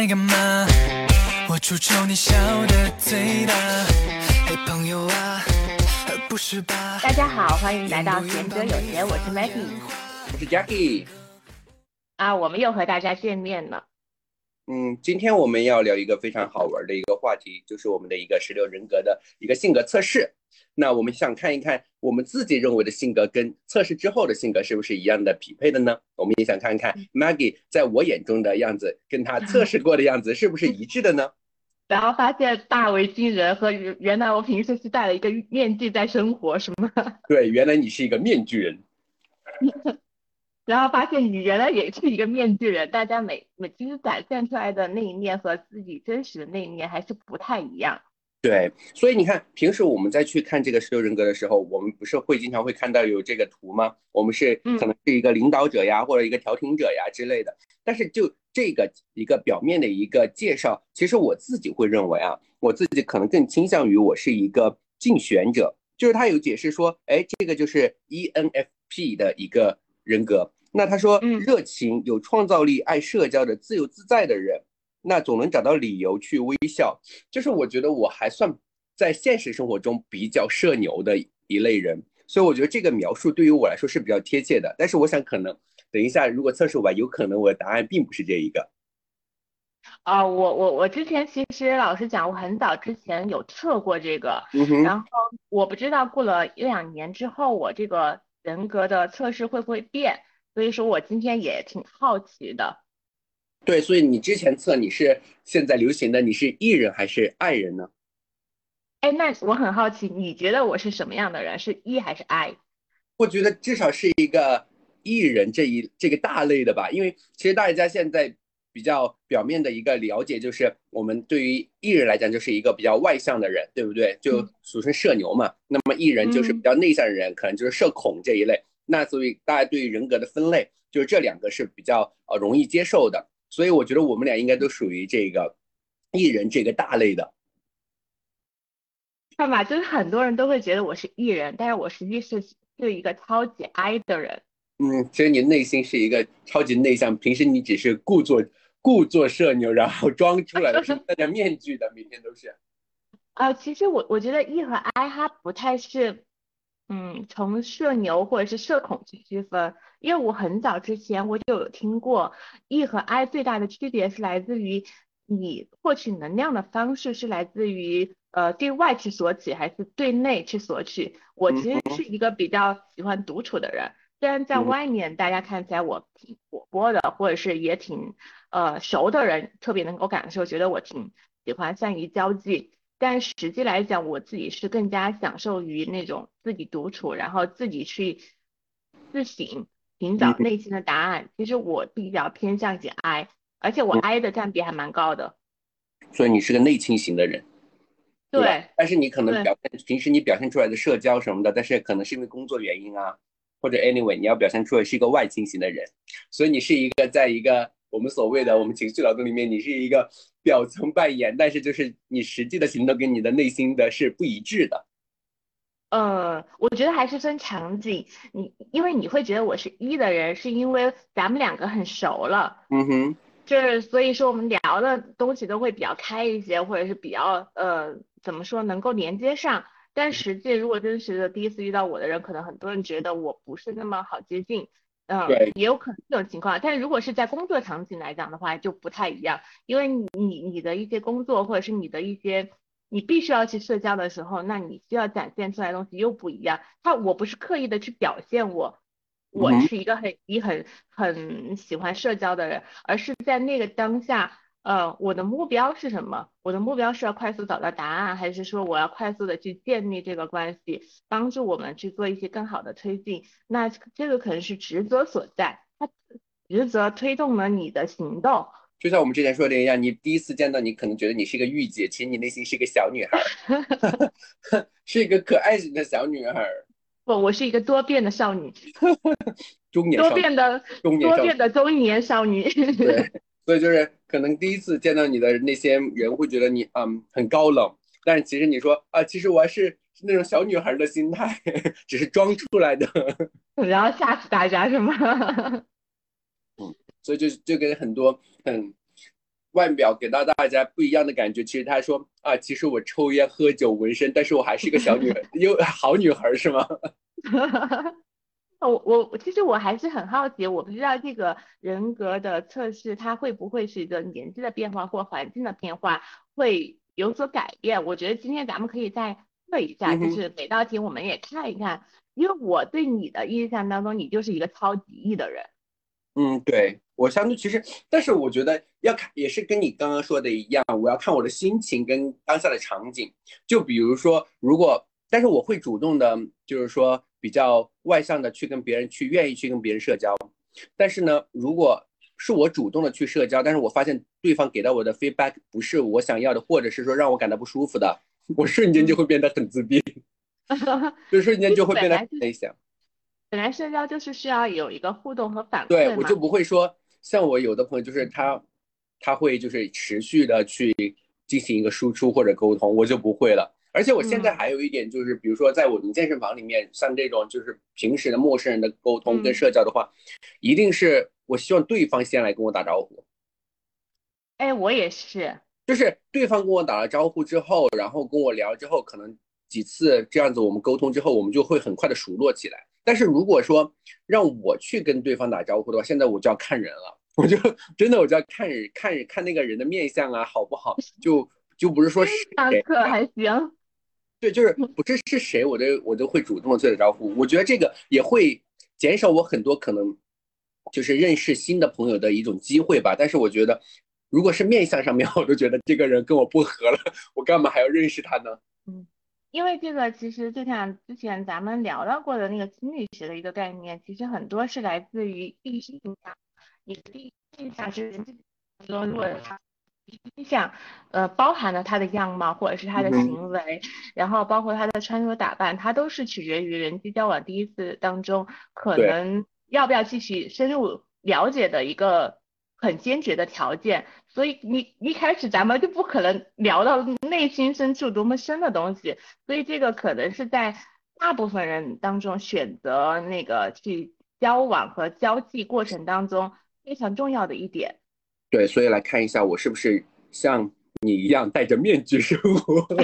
在干嘛？我出丑你笑的最大。嘿，朋友啊，不是吧？大家好，欢迎来到贤者有闲，我是 Maggie 我是 Jackie。啊，我们又和大家见面了。嗯，今天我们要聊一个非常好玩的一个话题，就是我们的一个十六人格的一个性格测试。那我们想看一看我们自己认为的性格跟测试之后的性格是不是一样的匹配的呢？我们也想看看 Maggie 在我眼中的样子跟她测试过的样子是不是一致的呢？然后发现大为惊人，和原原来我平时是戴了一个面具在生活，是吗？对，原来你是一个面具人。然后发现你原来也是一个面具人，大家每每其实展现出来的那一面和自己真实的那一面还是不太一样。对，所以你看，平时我们在去看这个十六人格的时候，我们不是会经常会看到有这个图吗？我们是可能是一个领导者呀，或者一个调停者呀之类的。但是就这个一个表面的一个介绍，其实我自己会认为啊，我自己可能更倾向于我是一个竞选者。就是他有解释说，哎，这个就是 ENFP 的一个人格。那他说，热情、有创造力、爱社交的、自由自在的人。那总能找到理由去微笑，就是我觉得我还算在现实生活中比较社牛的一类人，所以我觉得这个描述对于我来说是比较贴切的。但是我想，可能等一下如果测试完，有可能我的答案并不是这一个。啊，我我我之前其实老实讲，我很早之前有测过这个，然后我不知道过了一两年之后，我这个人格的测试会不会变，所以说我今天也挺好奇的。对，所以你之前测你是现在流行的，你是 E 人还是 I 人呢？哎，那我很好奇，你觉得我是什么样的人？是 E 还是 I？我觉得至少是一个 E 人这一这个大类的吧，因为其实大家现在比较表面的一个了解，就是我们对于 E 人来讲，就是一个比较外向的人，对不对？就俗称社牛嘛。那么 E 人就是比较内向的人，可能就是社恐这一类。那所以大家对于人格的分类，就是这两个是比较呃容易接受的。所以我觉得我们俩应该都属于这个艺人这个大类的，看吧，就是很多人都会觉得我是艺人，但是我实际是是一个超级 I 的人。嗯，其实你内心是一个超级内向，平时你只是故作故作社牛，然后装出来的是戴着面具的，每天都是。啊，其实我我觉得 E 和 I 它不太是。嗯，从社牛或者是社恐去区分，因为我很早之前我就有听过，E 和 I 最大的区别是来自于你获取能量的方式是来自于呃对外去索取还是对内去索取。我其实是一个比较喜欢独处的人，虽然在外面大家看起来我挺活泼的，或者是也挺呃熟的人特别能够感受，觉得我挺喜欢善于交际。但实际来讲，我自己是更加享受于那种自己独处，然后自己去自省、寻找内心的答案。其实我比较偏向于 I，而且我 I 的占比还蛮高的。所以你是个内倾型的人，对。但是你可能表现平时你表现出来的社交什么的，但是可能是因为工作原因啊，或者 anyway 你要表现出来是一个外倾型的人，所以你是一个在一个我们所谓的我们情绪劳动里面，你是一个。表层扮演，但是就是你实际的行动跟你的内心的是不一致的。呃，我觉得还是分场景。你因为你会觉得我是一的人，是因为咱们两个很熟了。嗯哼。就是所以说我们聊的东西都会比较开一些，或者是比较呃怎么说能够连接上。但实际如果真实的第一次遇到我的人，可能很多人觉得我不是那么好接近。嗯，对，也有可能这种情况，但是如果是在工作场景来讲的话，就不太一样，因为你你你的一些工作或者是你的一些你必须要去社交的时候，那你需要展现出来的东西又不一样。他我不是刻意的去表现我，我是一个很你很很喜欢社交的人，而是在那个当下。呃，我的目标是什么？我的目标是要快速找到答案，还是说我要快速的去建立这个关系，帮助我们去做一些更好的推进？那这个可能是职责所在，它职责推动了你的行动。就像我们之前说的一样，你第一次见到你，可能觉得你是一个御姐，其实你内心是一个小女孩 是一个可爱型的小女孩。不，我是一个多变的少女，中年多变的多变的中年少女。对。所以就是可能第一次见到你的那些人会觉得你嗯很高冷，但是其实你说啊，其实我还是那种小女孩的心态，只是装出来的，然后吓死大家是吗？嗯，所以就就跟很多很外表给到大家不一样的感觉。其实他说啊，其实我抽烟喝酒纹身，但是我还是一个小女孩，又好女孩是吗？我我其实我还是很好奇，我不知道这个人格的测试它会不会随着年纪的变化或环境的变化会有所改变。我觉得今天咱们可以再测一下，就是每道题我们也看一看，因为我对你的印象当中，你就是一个超级 E 的人。嗯，对我相对其实，但是我觉得要看也是跟你刚刚说的一样，我要看我的心情跟当下的场景。就比如说，如果但是我会主动的，就是说。比较外向的去跟别人去愿意去跟别人社交，但是呢，如果是我主动的去社交，但是我发现对方给到我的 feedback 不是我想要的，或者是说让我感到不舒服的，我瞬间就会变得很自闭，就瞬间就会变得内向。本来社交就是需要有一个互动和反馈对我就不会说像我有的朋友就是他他会就是持续的去进行一个输出或者沟通，我就不会了。而且我现在还有一点就是，比如说在我们健身房里面，像这种就是平时的陌生人的沟通跟社交的话，一定是我希望对方先来跟我打招呼。哎，我也是，就是对方跟我打了招呼之后，然后跟我聊之后，可能几次这样子我们沟通之后，我们就会很快的熟络起来。但是如果说让我去跟对方打招呼的话，现在我就要看人了，我就真的我就要看人看看那个人的面相啊，好不好？就就不是说上课还行。对，就是不是是谁，我都我都会主动的做招呼。我觉得这个也会减少我很多可能就是认识新的朋友的一种机会吧。但是我觉得，如果是面相上面，我都觉得这个人跟我不合了，我干嘛还要认识他呢？嗯，因为这个其实就像之前咱们聊到过的那个心理学的一个概念，其实很多是来自于第一印象。你的第一印象是人说，如果他。印象，呃，包含了他的样貌或者是他的行为，然后包括他的穿着打扮，他都是取决于人际交往第一次当中可能要不要继续深入了解的一个很坚决的条件。所以你一开始咱们就不可能聊到内心深处多么深的东西，所以这个可能是在大部分人当中选择那个去交往和交际过程当中非常重要的一点。对，所以来看一下我是不是像你一样戴着面具生活。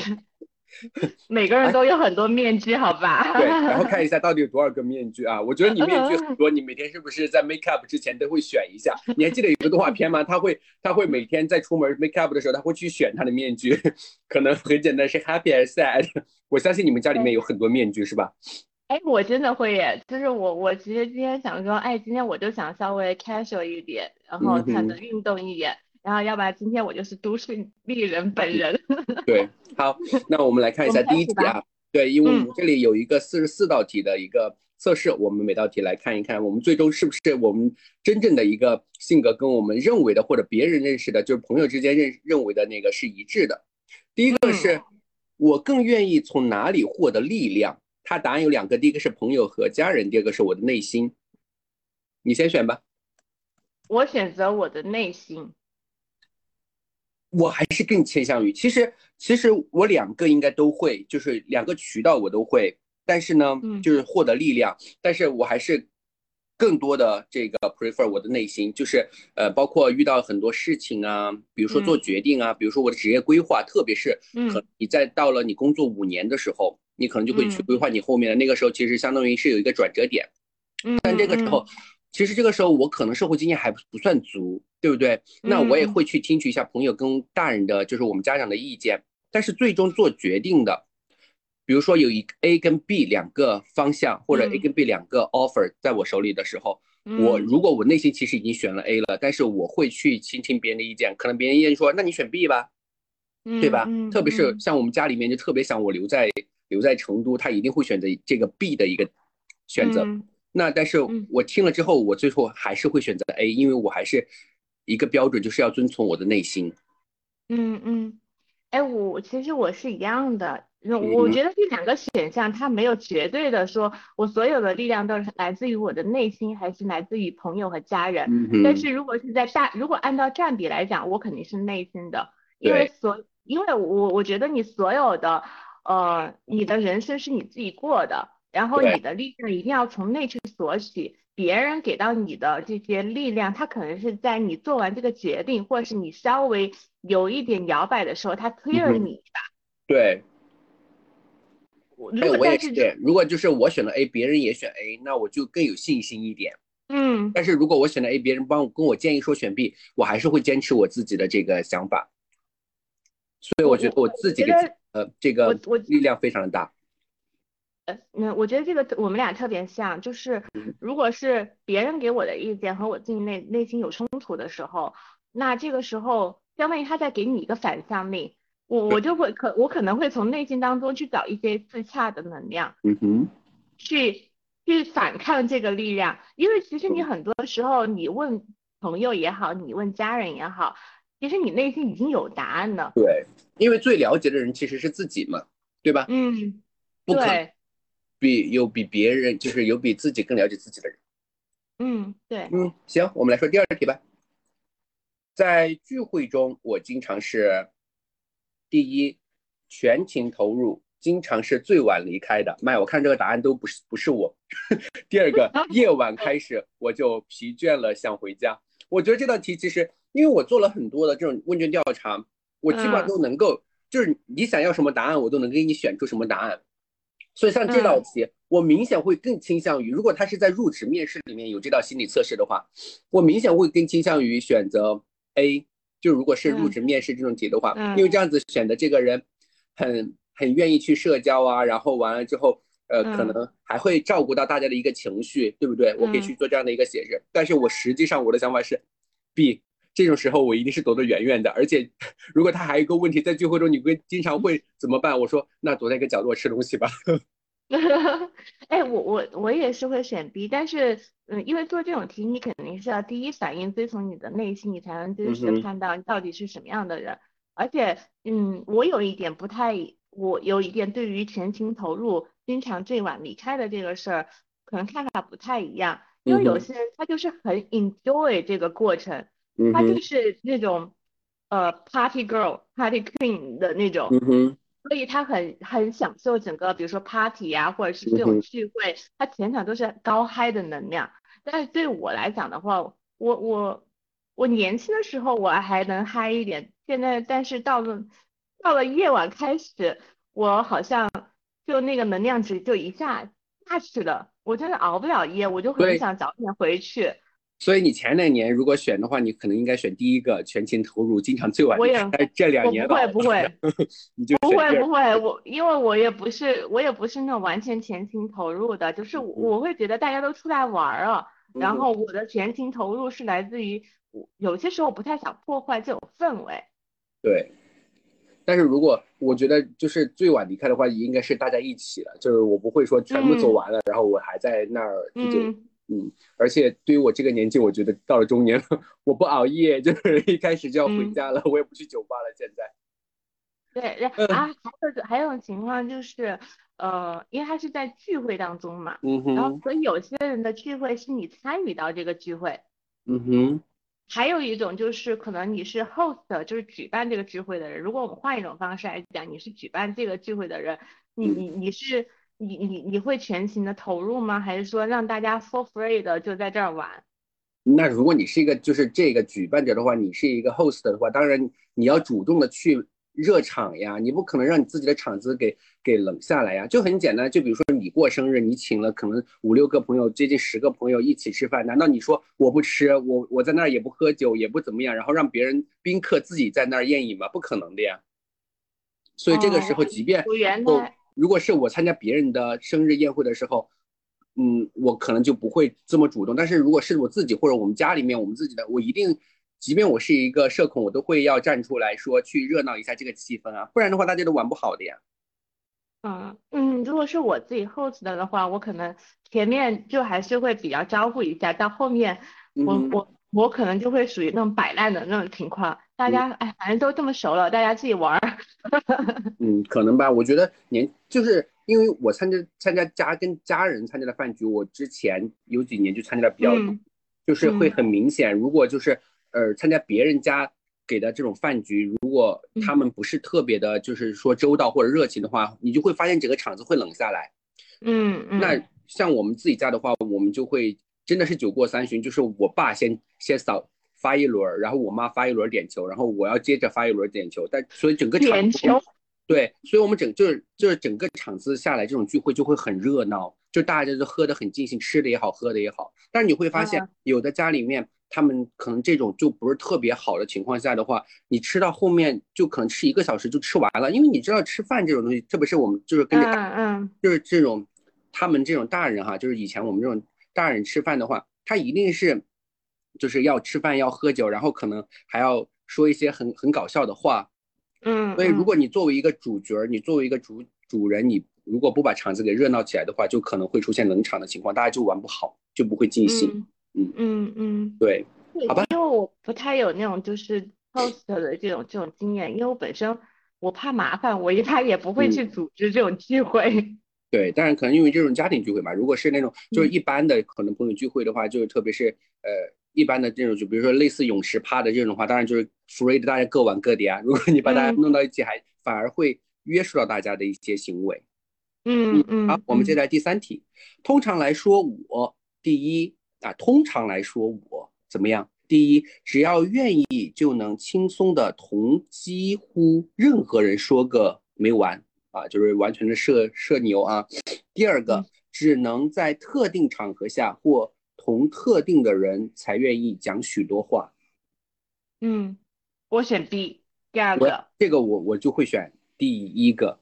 每个人都有很多面具，好吧？对，然后看一下到底有多少个面具啊？我觉得你面具很多，你每天是不是在 make up 之前都会选一下？你还记得有个动画片吗？他会他会每天在出门 make up 的时候，他会去选他的面具，可能很简单，是 happy 还是 sad？我相信你们家里面有很多面具，是吧？哎，我真的会耶，就是我我其实今天想说，哎，今天我就想稍微 casual 一点，然后穿的运动一点，然后要不然今天我就是都市丽人本人。对，好，那我们来看一下第一题啊，对，因为我们这里有一个四十四道题的一个测试，我们每道题来看一看，我们最终是不是我们真正的一个性格跟我们认为的或者别人认识的，就是朋友之间认认为的那个是一致的。第一个是我更愿意从哪里获得力量。他答案有两个，第一个是朋友和家人，第二个是我的内心。你先选吧。我选择我的内心。我还是更倾向于，其实其实我两个应该都会，就是两个渠道我都会，但是呢，就是获得力量，但是我还是更多的这个 prefer 我的内心，就是呃，包括遇到很多事情啊，比如说做决定啊，比如说我的职业规划，特别是可你在到了你工作五年的时候。你可能就会去规划你后面的那个时候，其实相当于是有一个转折点，嗯，但这个时候，其实这个时候我可能社会经验还不算足，对不对？那我也会去听取一下朋友跟大人的，就是我们家长的意见。但是最终做决定的，比如说有一 A 跟 B 两个方向，或者 A 跟 B 两个 offer 在我手里的时候，我如果我内心其实已经选了 A 了，但是我会去倾听别人的意见，可能别人意见说，那你选 B 吧，对吧？特别是像我们家里面就特别想我留在。留在成都，他一定会选择这个 B 的一个选择。那但是我听了之后，我最后还是会选择 A，因为我还是一个标准，就是要遵从我的内心。嗯嗯，哎，我其实我是一样的。我觉得这两个选项它没有绝对的说，我所有的力量都是来自于我的内心，还是来自于朋友和家人。但是如果是在大，如果按照占比来讲，我肯定是内心的，因为所，因为我我觉得你所有的。呃，你的人生是你自己过的，然后你的力量一定要从内去索取，别人给到你的这些力量，他可能是在你做完这个决定，或者是你稍微有一点摇摆的时候，他推了你一把。对。如果我也是，如果就是我选了 A，别人也选 A，那我就更有信心一点。嗯。但是如果我选了 A，别人帮我跟我建议说选 B，我还是会坚持我自己的这个想法。所以我觉得我自己的呃这个力量非常的大。呃，那我觉得这个我们俩特别像，就是如果是别人给我的意见和我自己内内心有冲突的时候，那这个时候相当于他在给你一个反向力。我我就会可我可能会从内心当中去找一些自洽的能量，嗯哼，去去反抗这个力量，因为其实你很多时候你问朋友也好，你问家人也好，其实你内心已经有答案了。对，因为最了解的人其实是自己嘛，对吧？嗯，不可比有比别人就是有比自己更了解自己的人。嗯，对。嗯，行，我们来说第二题吧。在聚会中，我经常是。第一，全情投入，经常是最晚离开的。麦，我看这个答案都不是不是我。第二个，夜晚开始我就疲倦了，想回家。我觉得这道题其实，因为我做了很多的这种问卷调查，我基本上都能够，就是你想要什么答案，我都能给你选出什么答案。所以像这道题，我明显会更倾向于，如果他是在入职面试里面有这道心理测试的话，我明显会更倾向于选择 A。就如果是入职面试这种题的话，因为这样子选的这个人，很很愿意去社交啊，然后完了之后，呃，可能还会照顾到大家的一个情绪，对不对？我可以去做这样的一个解释，但是我实际上我的想法是，B，这种时候我一定是躲得远远的，而且如果他还有一个问题在聚会中，你会经常会怎么办？我说那躲在一个角落吃东西吧。哎，我我我也是会选 B，但是嗯，因为做这种题，你肯定是要第一反应遵从你的内心，你才能真实看到你到底是什么样的人。而且嗯，我有一点不太，我有一点对于全情投入、经常最晚离开的这个事儿，可能看法不太一样。因为有些人他就是很 enjoy 这个过程，他就是那种呃 party girl、party queen 的那种。所以他很很享受整个，比如说 party 呀，或者是这种聚会，他全场都是高嗨的能量。但是对我来讲的话，我我我年轻的时候我还能嗨一点，现在但是到了到了夜晚开始，我好像就那个能量值就一下下去了，我真的熬不了夜，我就很想早点回去。所以你前两年如果选的话，你可能应该选第一个，全情投入，经常最晚。我也这两年不会不会，你就不会不会，我因为我也不是我也不是那种完全全情投入的，就是我会觉得大家都出来玩了，然后我的全情投入是来自于有些时候不太想破坏这种氛围。对，但是如果我觉得就是最晚离开的话，应该是大家一起的，就是我不会说全部走完了，然后我还在那儿就。嗯，而且对于我这个年纪，我觉得到了中年了，我不熬夜，就是一开始就要回家了，我也不去酒吧了。现在，对，啊，还有还有种情况就是，呃，因为他是在聚会当中嘛，嗯哼，然后所以有些人的聚会是你参与到这个聚会，嗯哼，还有一种就是可能你是 host，就是举办这个聚会的人。如果我们换一种方式来讲，你是举办这个聚会的人，你你你是。你你你会全情的投入吗？还是说让大家 for free 的就在这儿玩？那如果你是一个就是这个举办者的话，你是一个 host 的话，当然你要主动的去热场呀，你不可能让你自己的场子给给冷下来呀。就很简单，就比如说你过生日，你请了可能五六个朋友，接近十个朋友一起吃饭，难道你说我不吃，我我在那儿也不喝酒，也不怎么样，然后让别人宾客自己在那儿宴饮吗？不可能的呀。所以这个时候，即便如果是我参加别人的生日宴会的时候，嗯，我可能就不会这么主动。但是如果是我自己或者我们家里面我们自己的，我一定，即便我是一个社恐，我都会要站出来说去热闹一下这个气氛啊，不然的话大家都玩不好的呀。嗯嗯，如果是我自己 host 的话，我可能前面就还是会比较招呼一下，到后面我我我可能就会属于那种摆烂的那种情况。大家哎，反正都这么熟了，大家自己玩儿。嗯，可能吧。我觉得年就是因为我参加参加家跟家人参加的饭局，我之前有几年就参加的比较多，就是会很明显。如果就是呃参加别人家给的这种饭局，如果他们不是特别的，就是说周到或者热情的话，你就会发现整个场子会冷下来。嗯嗯。那像我们自己家的话，我们就会真的是酒过三巡，就是我爸先先扫发一轮，然后我妈发一轮点球，然后我要接着发一轮点球，但所以整个场对，所以我们整就是就是整个场子下来，这种聚会就会很热闹，就大家都喝得很尽兴，吃的也好，喝的也好。但是你会发现，有的家里面他们可能这种就不是特别好的情况下的话，你吃到后面就可能吃一个小时就吃完了，因为你知道吃饭这种东西，特别是我们就是跟着嗯嗯，就是这种他们这种大人哈，就是以前我们这种。大人吃饭的话，他一定是就是要吃饭要喝酒，然后可能还要说一些很很搞笑的话，嗯。所以如果你作为一个主角，你作为一个主主人，你如果不把场子给热闹起来的话，就可能会出现冷场的情况，大家就玩不好，就不会尽兴。嗯嗯嗯，对，好吧。因为我不太有那种就是 host 的这种这种经验，因为我本身我怕麻烦，我一般也不会去组织这种聚会。对，当然可能因为这种家庭聚会嘛，如果是那种就是一般的可能朋友聚会的话，就是特别是呃一般的这种，就比如说类似泳池趴的这种话，当然就是 free 的，大家各玩各的啊。如果你把大家弄到一起，还反而会约束到大家的一些行为。嗯嗯。好，我们接下来第三题。通常来说，我第一啊，通常来说我怎么样？第一，只要愿意就能轻松的同几乎任何人说个没完。啊，就是完全的社社牛啊。第二个，只能在特定场合下或同特定的人才愿意讲许多话。嗯，我选 B，第二个。这个我我就会选第一个。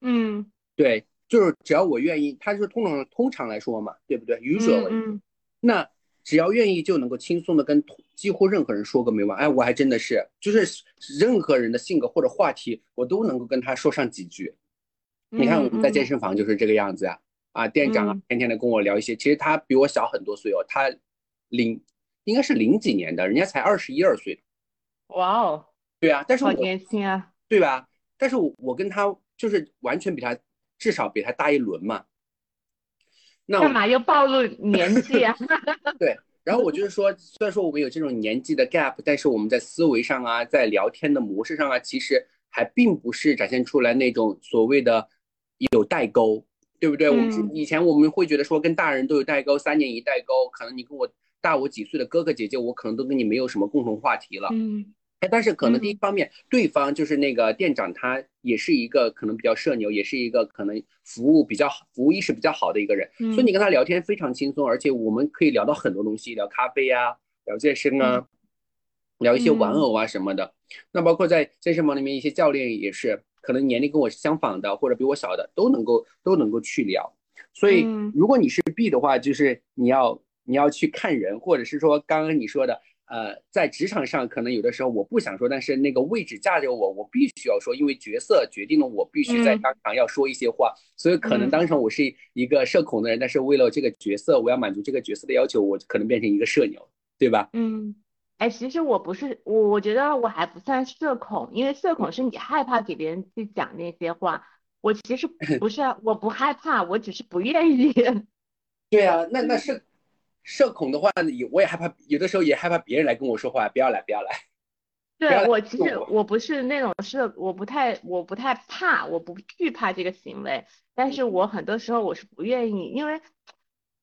嗯，对，就是只要我愿意，他是通常通常来说嘛，对不对？Usually，那。只要愿意就能够轻松的跟几乎任何人说个没完，哎，我还真的是，就是任何人的性格或者话题，我都能够跟他说上几句。你看我们在健身房就是这个样子呀，啊，店长啊，天天的跟我聊一些，其实他比我小很多岁哦，他零应该是零几年的，人家才二十一二岁。哇哦，对啊，但是好年轻啊，对吧？但是我我跟他就是完全比他至少比他大一轮嘛。那干嘛又暴露年纪啊？对，然后我就是说，虽然说我们有这种年纪的 gap，但是我们在思维上啊，在聊天的模式上啊，其实还并不是展现出来那种所谓的有代沟，对不对？我们以前我们会觉得说跟大人都有代沟，三年一代沟，可能你跟我大我几岁的哥哥姐姐，我可能都跟你没有什么共同话题了。嗯。哎，但是可能第一方面，对方就是那个店长，他也是一个可能比较社牛，也是一个可能服务比较好、服务意识比较好的一个人，所以你跟他聊天非常轻松，而且我们可以聊到很多东西，聊咖啡啊，聊健身啊，聊一些玩偶啊什么的。那包括在健身房里面，一些教练也是可能年龄跟我相仿的，或者比我小的，都能够都能够去聊。所以如果你是 B 的话，就是你要你要去看人，或者是说刚刚你说的。呃，在职场上，可能有的时候我不想说，但是那个位置架着我，我必须要说，因为角色决定了我必须在当场要说一些话，所以可能当场我是一个社恐的人，但是为了这个角色，我要满足这个角色的要求，我可能变成一个社牛，对吧？嗯，哎，其实我不是，我我觉得我还不算社恐，因为社恐是你害怕给别人去讲那些话，我其实不是，我不害怕，我只是不愿意。对啊，那那是。社恐的话，也我也害怕，有的时候也害怕别人来跟我说话，不要来，不要来。对我其实我不是那种社，我不太我不太怕，我不惧怕这个行为，但是我很多时候我是不愿意，因为，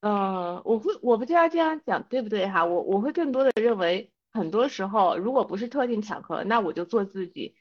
呃，我会我不知道这样讲对不对哈，我我会更多的认为，很多时候如果不是特定场合，那我就做自己，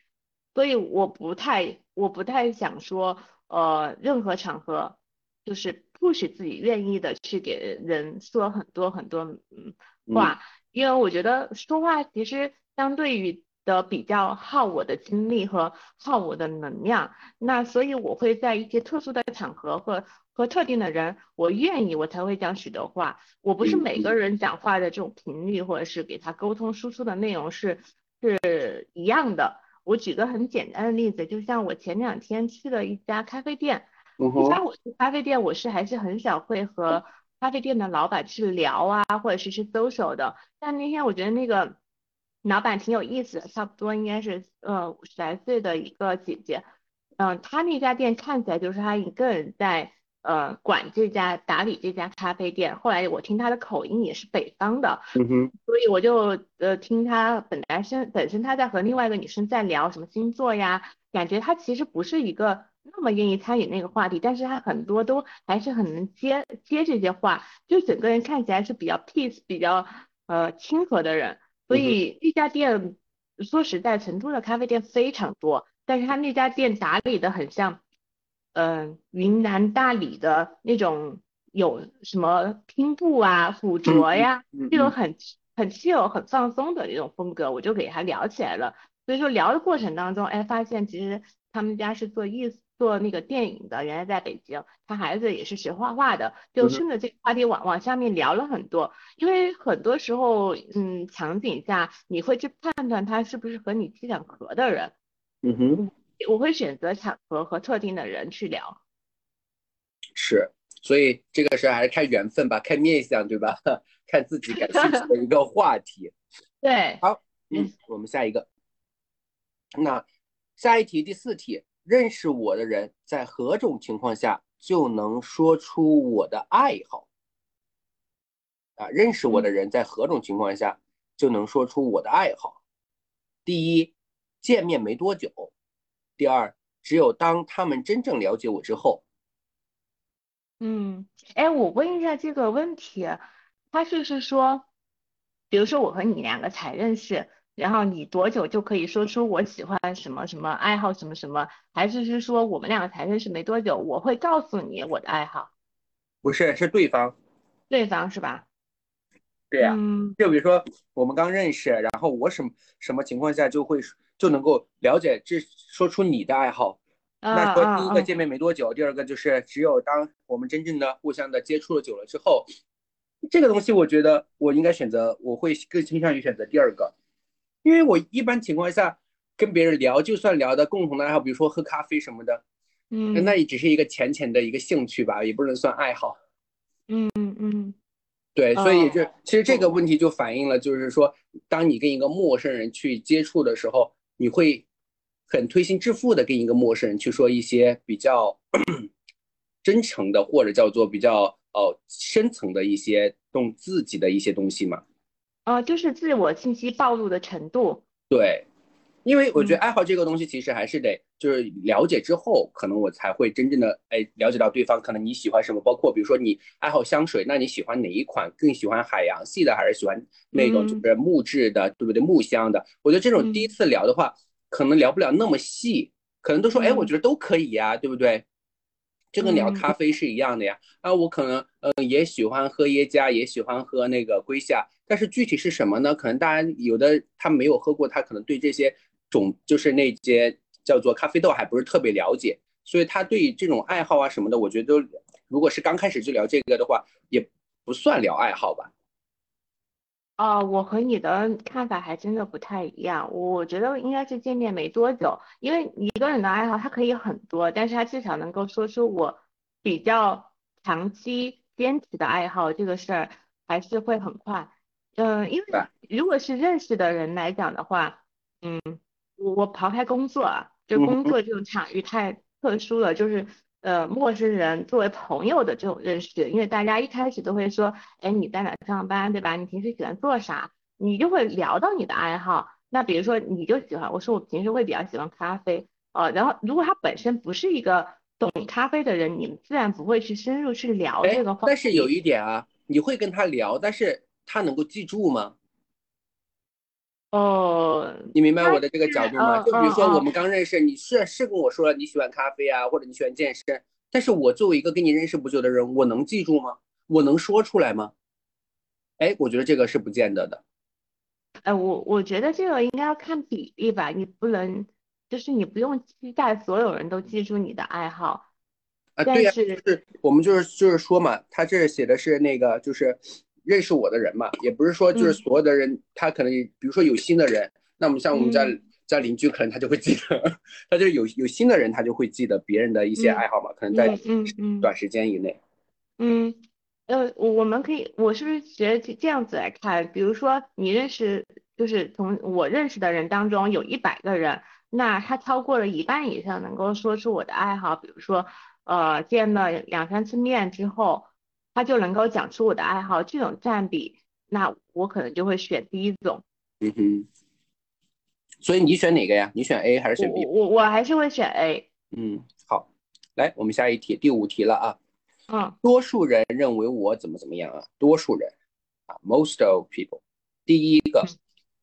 所以我不太我不太想说，呃，任何场合就是。不许自己愿意的去给人说很多很多嗯话，因为我觉得说话其实相对于的比较耗我的精力和耗我的能量，那所以我会在一些特殊的场合和和特定的人，我愿意我才会讲许多话。我不是每个人讲话的这种频率或者是给他沟通输出的内容是是一样的。我举个很简单的例子，就像我前两天去了一家咖啡店。一般我去咖啡店，我是还是很少会和咖啡店的老板去聊啊，或者是去搜手的。但那天我觉得那个老板挺有意思的，差不多应该是呃五十来岁的一个姐姐。嗯，他那家店看起来就是他一个人在呃管这家打理这家咖啡店。后来我听他的口音也是北方的，嗯哼，所以我就呃听他本来身本身他在和另外一个女生在聊什么星座呀，感觉他其实不是一个。那么愿意参与那个话题，但是他很多都还是很能接接这些话，就整个人看起来是比较 peace、比较呃亲和的人。所以那家店说实在，成都的咖啡店非常多，但是他那家店打理的很像，嗯，云南大理的那种有什么拼布啊、古着呀，这种很很 chill、很放松的那种风格，我就给他聊起来了。所以说聊的过程当中，哎，发现其实他们家是做艺做那个电影的，原来在北京，他孩子也是学画画的，就顺着这个话题往往下面聊了很多。因为很多时候，嗯，场景下你会去判断他是不是和你气场合的人。嗯哼，我会选择场合和特定的人去聊。是，所以这个事还是看缘分吧，看面相对吧？看自己感兴趣的一个话题。对，好，嗯，我们下一个。那下一题，第四题，认识我的人在何种情况下就能说出我的爱好？啊，认识我的人在何种情况下就能说出我的爱好？第一，见面没多久；第二，只有当他们真正了解我之后。嗯，哎，我问一下这个问题，他就是说，比如说我和你两个才认识。然后你多久就可以说出我喜欢什么什么爱好什么什么？还是是说我们两个才认识没多久，我会告诉你我的爱好？不是，是对方。对方是吧？对呀。嗯。就比如说我们刚认识，然后我什么什么情况下就会就能够了解这说出你的爱好？那说第一个见面没多久，第二个就是只有当我们真正的互相的接触了久了之后，这个东西我觉得我应该选择，我会更倾向于选择第二个。因为我一般情况下跟别人聊，就算聊的共同的爱好，比如说喝咖啡什么的，嗯，那也只是一个浅浅的一个兴趣吧，也不能算爱好。嗯嗯嗯，对，所以就其实这个问题就反映了，就是说，当你跟一个陌生人去接触的时候，你会很推心置腹的跟一个陌生人去说一些比较 真诚的，或者叫做比较呃深层的一些动自己的一些东西嘛。啊，就是自我信息暴露的程度。对，因为我觉得爱好这个东西，其实还是得就是了解之后，可能我才会真正的哎了解到对方可能你喜欢什么，包括比如说你爱好香水，那你喜欢哪一款？更喜欢海洋系的，还是喜欢那种就是木质的，对不对？木香的。我觉得这种第一次聊的话，可能聊不了那么细，可能都说哎，我觉得都可以呀，对不对？就跟聊咖啡是一样的呀。啊，我可能嗯也喜欢喝耶加，也喜欢喝那个龟夏。但是具体是什么呢？可能大家有的他没有喝过，他可能对这些种就是那些叫做咖啡豆还不是特别了解，所以他对这种爱好啊什么的，我觉得如果是刚开始就聊这个的话，也不算聊爱好吧。哦，我和你的看法还真的不太一样。我觉得应该是见面没多久，因为一个人的爱好他可以很多，但是他至少能够说出我比较长期坚持的爱好这个事儿，还是会很快。嗯，因为如果是认识的人来讲的话，嗯，我我抛开工作啊，就工作这种场域太特殊了，就是呃陌生人作为朋友的这种认识，因为大家一开始都会说，哎你在哪上班，对吧？你平时喜欢做啥？你就会聊到你的爱好。那比如说你就喜欢，我说我平时会比较喜欢咖啡，哦，然后如果他本身不是一个懂咖啡的人，你们自然不会去深入去聊这个话。但是有一点啊，你会跟他聊，但是。他能够记住吗？哦，你明白我的这个角度吗？就比如说我们刚认识，你是是跟我说了你喜欢咖啡啊，或者你喜欢健身，但是我作为一个跟你认识不久的人，我能记住吗？我能说出来吗？哎，我觉得这个是不见得的。哎，我我觉得这个应该要看比例吧，你不能就是你不用期待所有人都记住你的爱好。啊，对呀，是我们就是就是说嘛，他这写的是那个就是。认识我的人嘛，也不是说就是所有的人，他可能比如说有新的人，那我们像我们家家邻居，可能他就会记得，他就是有有新的人，他就会记得别人的一些爱好嘛，可能在嗯嗯短时间以内。嗯，呃，我我们可以，我是不是觉得这样子来看？比如说你认识，就是从我认识的人当中有一百个人，那他超过了一半以上能够说出我的爱好，比如说呃见了两三次面之后。他就能够讲出我的爱好，这种占比，那我可能就会选第一种。嗯哼，所以你选哪个呀？你选 A 还是选 B？我我还是会选 A。嗯，好，来，我们下一题，第五题了啊。嗯，多数人认为我怎么怎么样啊？多数人啊，most of people。第一个，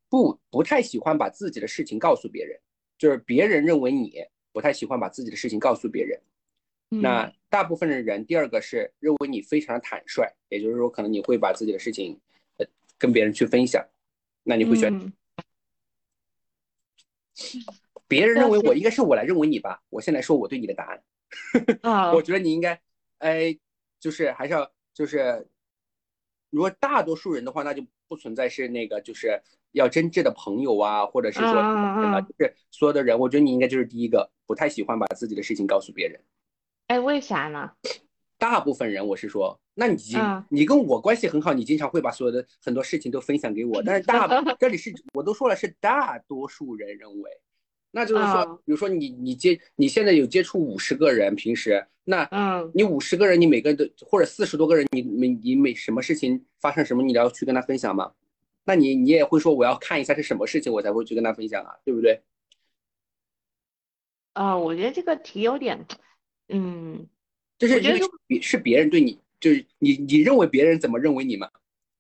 不不太喜欢把自己的事情告诉别人，就是别人认为你不太喜欢把自己的事情告诉别人。那大部分的人，第二个是认为你非常的坦率，也就是说，可能你会把自己的事情呃跟别人去分享。那你会选？别人认为我应该是我来认为你吧？我现在说我对你的答案。啊，我觉得你应该，哎，就是还是要就是，如果大多数人的话，那就不存在是那个就是要真挚的朋友啊，或者是说，就是所有的人，我觉得你应该就是第一个，不太喜欢把自己的事情告诉别人。哎，为啥呢？大部分人，我是说，那你你跟我关系很好，你经常会把所有的很多事情都分享给我。但是 大这里是我都说了，是大多数人认为，那就是说，比如说你你接你现在有接触五十个人，平时那嗯，你五十个人，你每个人都或者四十多个人，你每你每什么事情发生什么，你要去跟他分享吗？那你你也会说我要看一下是什么事情，我才会去跟他分享啊，对不对？啊，我觉得这个题有点。嗯，就是因为别是别人对你，就是你你认为别人怎么认为你吗？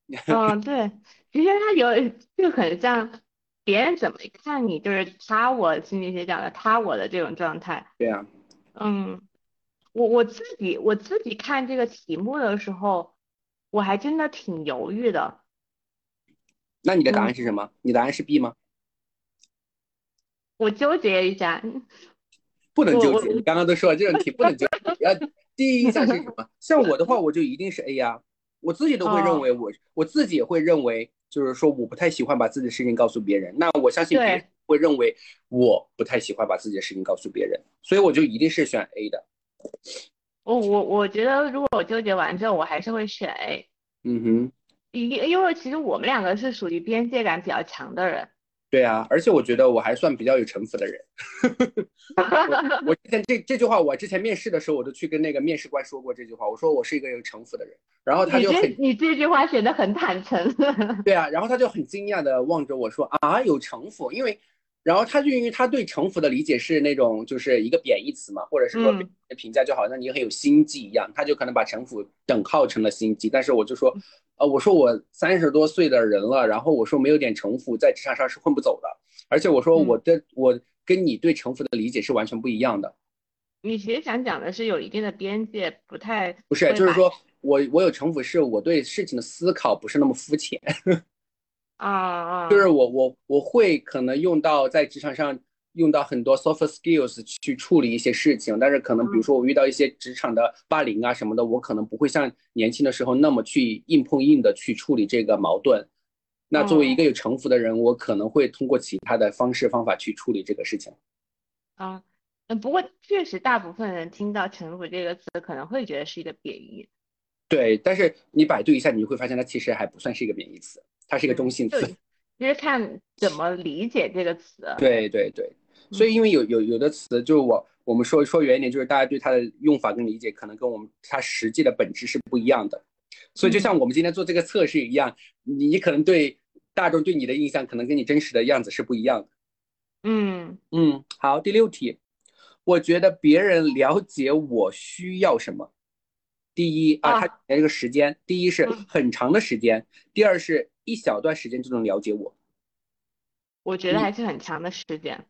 嗯，对，其实他有就很像别人怎么看你，就是他我心理学讲的他我的这种状态。对啊，嗯，我我自己我自己看这个题目的时候，我还真的挺犹豫的。那你的答案是什么？你答案是 B 吗？我纠结一下。不能纠结，你刚刚都说了这种题不能纠结。呃，第一印象是什么？像我的话，我就一定是 A 呀。我自己都会认为，我我自己也会认为，就是说我不太喜欢把自己的事情告诉别人。那我相信别人会认为我不太喜欢把自己的事情告诉别人，所以我就一定是选 A 的。我我我觉得，如果我纠结完之后，我还是会选 A。嗯哼，因因为其实我们两个是属于边界感比较强的人。对啊，而且我觉得我还算比较有城府的人。我之前这这句话，我之前面试的时候，我都去跟那个面试官说过这句话。我说我是一个有城府的人，然后他就很你这句话显得很坦诚。对啊，然后他就很惊讶的望着我说啊，有城府，因为。然后他就因为他对城府的理解是那种就是一个贬义词嘛，或者是说评价就好像你很有心计一样，他就可能把城府等号成了心计。但是我就说，呃，我说我三十多岁的人了，然后我说没有点城府在职场上是混不走的。而且我说我的我跟你对城府的理解是完全不一样的。你其实想讲的是有一定的边界，不太不是，就是说我我有城府，是我对事情的思考不是那么肤浅。啊啊，就是我我我会可能用到在职场上用到很多 soft skills 去处理一些事情，但是可能比如说我遇到一些职场的霸凌啊什么的，我可能不会像年轻的时候那么去硬碰硬的去处理这个矛盾。那作为一个有城府的人，我可能会通过其他的方式方法去处理这个事情。啊，嗯，不过确实大部分人听到城府这个词可能会觉得是一个贬义。对，但是你百度一下，你就会发现它其实还不算是一个贬义词。它是一个中性词，其实看怎么理解这个词。对对对，所以因为有有有的词，就是我我们说说远一点，就是大家对它的用法跟理解，可能跟我们它实际的本质是不一样的。所以就像我们今天做这个测试一样，你可能对大众对你的印象，可能跟你真实的样子是不一样的。嗯嗯，好，第六题，我觉得别人了解我需要什么。第一啊，他这个时间，第一是很长的时间，第二是一小段时间就能了解我。我觉得还是很长的时间。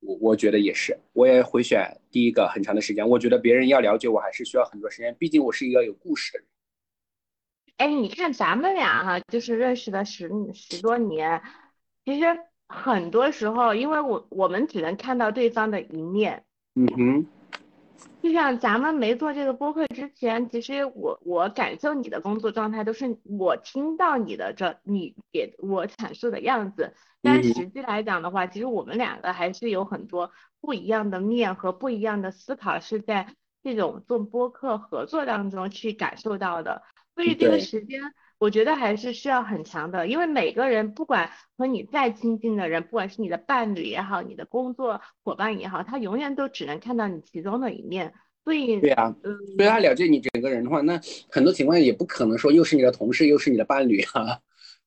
我我觉得也是，我也会选第一个很长的时间。我觉得别人要了解我还是需要很多时间，毕竟我是一个有故事的人。哎，你看咱们俩哈，就是认识了十十多年，其实很多时候，因为我我们只能看到对方的一面。嗯哼。就像咱们没做这个播客之前，其实我我感受你的工作状态都是我听到你的这你给我阐述的样子，但实际来讲的话，其实我们两个还是有很多不一样的面和不一样的思考是在这种做播客合作当中去感受到的，所以这个时间我觉得还是需要很强的，因为每个人不管和你再亲近的人，不管是你的伴侣也好，你的工作伙伴也好，他永远都只能看到你其中的一面。所以对啊，所以他了解你整个人的话，那很多情况也不可能说又是你的同事又是你的伴侣啊，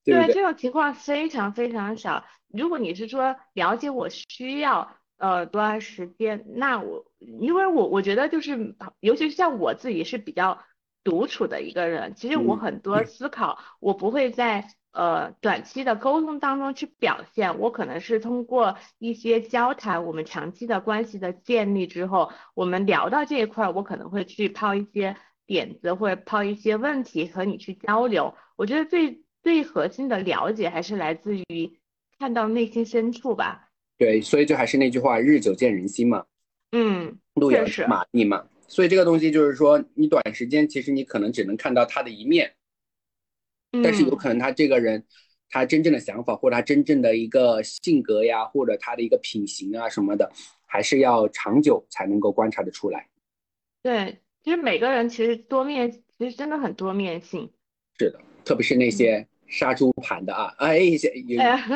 对对？这种情况非常非常少。如果你是说了解我需要呃多长时间，那我因为我我觉得就是，尤其是像我自己是比较独处的一个人，其实我很多思考，我不会在呃短期的沟通当中去表现，我可能是通过一些交谈，我们长期的关系的建立之后，我们聊到这一块，我可能会去抛一些点子或者抛一些问题和你去交流。我觉得最最核心的了解还是来自于看到内心深处吧。对，所以就还是那句话，日久见人心嘛。嗯，路遥知马力嘛。所以这个东西就是说，你短时间其实你可能只能看到他的一面，但是有可能他这个人，他真正的想法或者他真正的一个性格呀，或者他的一个品行啊什么的，还是要长久才能够观察得出来。对，其实每个人其实多面，其实真的很多面性。是的，特别是那些。杀猪盘的啊，哎，下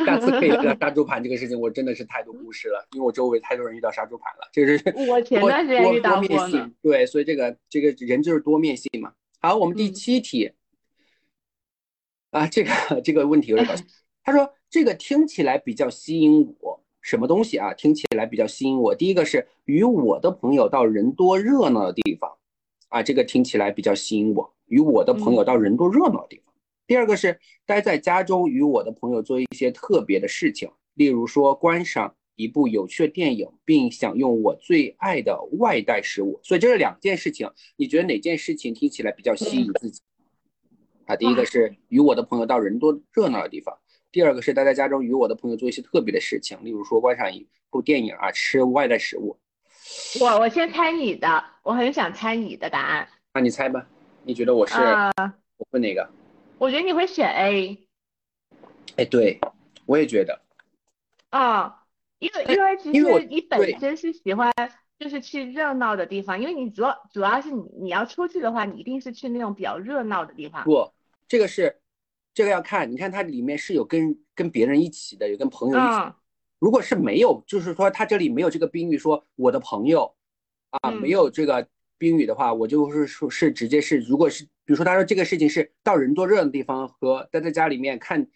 下次可以聊杀猪盘这个事情，我真的是太多故事了，因为我周围太多人遇到杀猪盘了，就是我前段时间遇到。对，所以这个这个人就是多面性嘛。好，我们第七题啊，这个这个问题有点搞笑。他说这个听起来比较吸引我，什么东西啊？听起来比较吸引我。第一个是与我的朋友到人多热闹的地方啊，这个听起来比较吸引我。与我的朋友到人多热闹的地方。第二个是待在家中与我的朋友做一些特别的事情，例如说观赏一部有趣的电影，并享用我最爱的外带食物。所以这是两件事情，你觉得哪件事情听起来比较吸引自己？啊，第一个是与我的朋友到人多热闹的地方，第二个是待在家中与我的朋友做一些特别的事情，例如说观赏一部电影啊，吃外带食物。我我先猜你的，我很想猜你的答案。那你猜吧，你觉得我是我会哪个？我觉得你会选 A，哎，对，我也觉得。啊，因为因为其实你本身是喜欢就是去热闹的地方，因为你主要主要是你你要出去的话，你一定是去那种比较热闹的地方。不，这个是这个要看，你看它里面是有跟跟别人一起的，有跟朋友一起。如果是没有，就是说他这里没有这个宾语说我的朋友啊，没有这个。宾语的话，我就是说，是直接是，如果是，比如说他说这个事情是到人多热闹的地方和待在家里面看，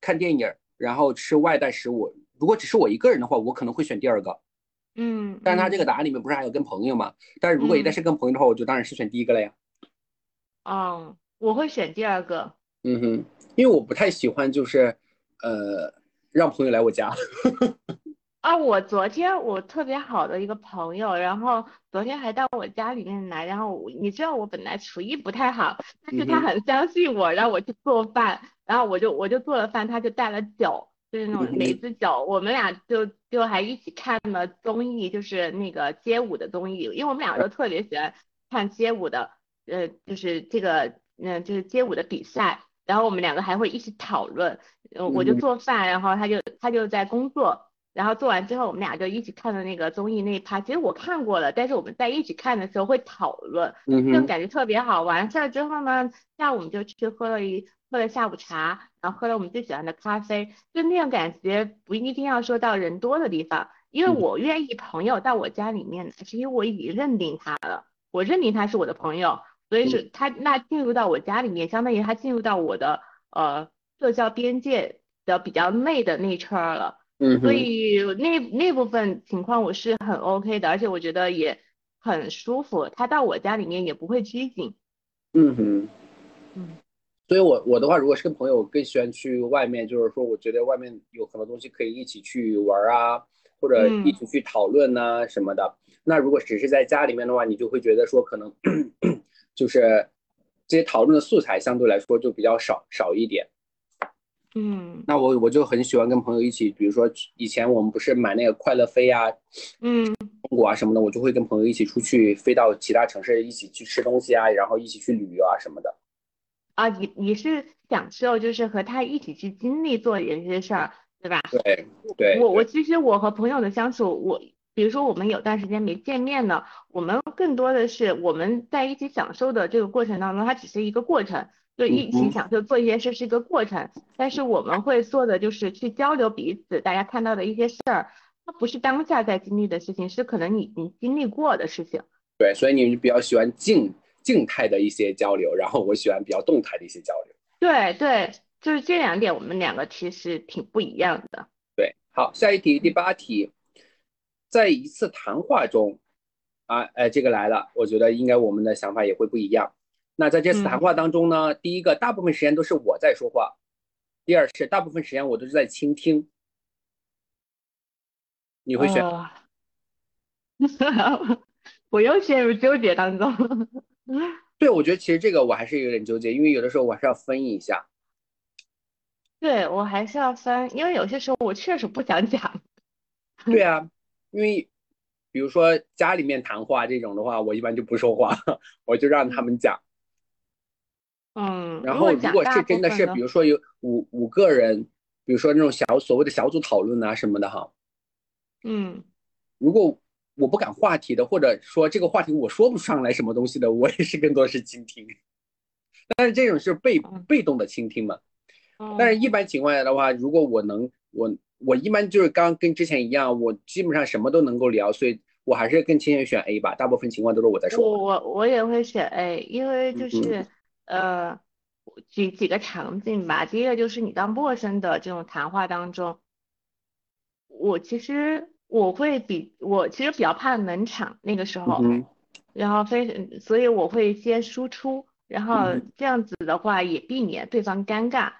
看电影，然后吃外带食物。如果只是我一个人的话，我可能会选第二个。嗯，但是他这个答案里面不是还有跟朋友吗？但是如果一旦是跟朋友的话，我就当然是选第一个了呀。哦，我会选第二个。嗯哼，因为我不太喜欢就是呃让朋友来我家。啊，我昨天我特别好的一个朋友，然后昨天还到我家里面来，然后你知道我本来厨艺不太好，但是他很相信我，让我去做饭，然后我就我就做了饭，他就带了酒，就是那种梅子酒，我们俩就就还一起看了综艺，就是那个街舞的综艺，因为我们两个都特别喜欢看街舞的，呃，就是这个嗯就是街舞的比赛，然后我们两个还会一起讨论，我就做饭，然后他就他就在工作。然后做完之后，我们俩就一起看了那个综艺那一趴。其实我看过了，但是我们在一起看的时候会讨论，就感觉特别好。完事儿之后呢，下午我们就去喝了一喝了下午茶，然后喝了我们最喜欢的咖啡。就那样感觉不一定要说到人多的地方，因为我愿意朋友到我家里面，是因为我已经认定他了，我认定他是我的朋友，所以是他那进入到我家里面，相当于他进入到我的呃社交边界的比较内的那圈了。嗯，所以那那部分情况我是很 OK 的，而且我觉得也很舒服。他到我家里面也不会拘谨。嗯哼，嗯，所以我我的话，如果是跟朋友，更喜欢去外面，就是说，我觉得外面有很多东西可以一起去玩啊，或者一起去讨论呐什么的。那如果只是在家里面的话，你就会觉得说，可能 就是这些讨论的素材相对来说就比较少少一点。嗯，那我我就很喜欢跟朋友一起，比如说以前我们不是买那个快乐飞啊，嗯，中国啊什么的，我就会跟朋友一起出去飞到其他城市，一起去吃东西啊，然后一起去旅游啊什么的。啊，你你是享受就是和他一起去经历做一些事儿，对吧？对对。我我其实我和朋友的相处，我比如说我们有段时间没见面呢，我们更多的是我们在一起享受的这个过程当中，它只是一个过程。就一起享受做一件事是一个过程，但是我们会做的就是去交流彼此大家看到的一些事儿，它不是当下在经历的事情，是可能你你经经历过的事情。对，所以你比较喜欢静静态的一些交流，然后我喜欢比较动态的一些交流。对对，就是这两点，我们两个其实挺不一样的。对，好，下一题，第八题，在一次谈话中，啊，哎，这个来了，我觉得应该我们的想法也会不一样。那在这次谈话当中呢，第一个，大部分时间都是我在说话；第二是大部分时间我都是在倾听。你会选？我又陷入纠结当中。对，我觉得其实这个我还是有点纠结，因为有的时候我还是要分一下。对我还是要分，因为有些时候我确实不想讲。对啊，因为比如说家里面谈话这种的话，我一般就不说话，我就让他们讲。嗯。然后如果是真的是，比如说有五五个人，比如说那种小所谓的小组讨论啊什么的哈。嗯。如果我不敢话题的，或者说这个话题我说不上来什么东西的，我也是更多是倾听。但是这种是被被动的倾听嘛。但是，一般情况下的话，如果我能，我我一般就是刚跟之前一样，我基本上什么都能够聊，所以我还是更倾向于选 A 吧。大部分情况都是我在说。我我我也会选 A，因为就是呃，举几个场景吧。第一个就是你到陌生的这种谈话当中，我其实我会比我其实比较怕冷场那个时候，然后非所以我会先输出，然后这样子的话也避免对方尴尬。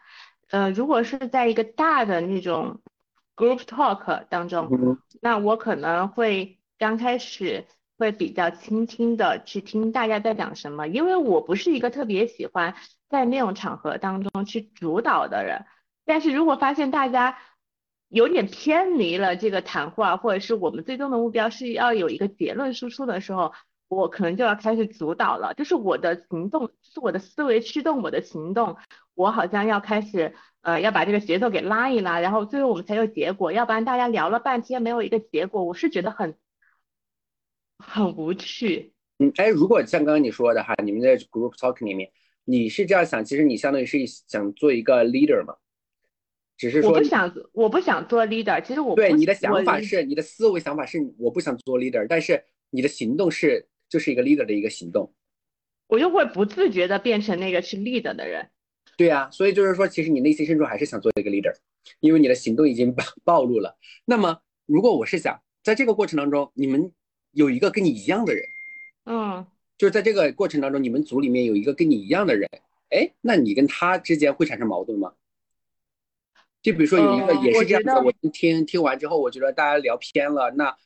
呃，如果是在一个大的那种 group talk 当中，那我可能会刚开始会比较倾听的去听大家在讲什么，因为我不是一个特别喜欢在那种场合当中去主导的人。但是如果发现大家有点偏离了这个谈话，或者是我们最终的目标是要有一个结论输出的时候，我可能就要开始主导了，就是我的行动，是我的思维驱动我的行动。我好像要开始，呃，要把这个节奏给拉一拉，然后最后我们才有结果，要不然大家聊了半天没有一个结果，我是觉得很很无趣。嗯，哎，如果像刚刚你说的哈，你们在 group talk 里面，你是这样想，其实你相当于是想做一个 leader 嘛？只是说我不想，我不想做 leader。其实我对你的想法是，你的思维想法是我不想做 leader，但是你的行动是就是一个 leader 的一个行动。我就会不自觉的变成那个去 leader 的人。对呀，所以就是说，其实你内心深处还是想做一个 leader，因为你的行动已经暴暴露了。那么，如果我是想在这个过程当中，你们有一个跟你一样的人，嗯，就是在这个过程当中，你们组里面有一个跟你一样的人，哎，那你跟他之间会产生矛盾吗？就比如说有一个也是这样子，我听听完之后，我觉得大家聊偏了，那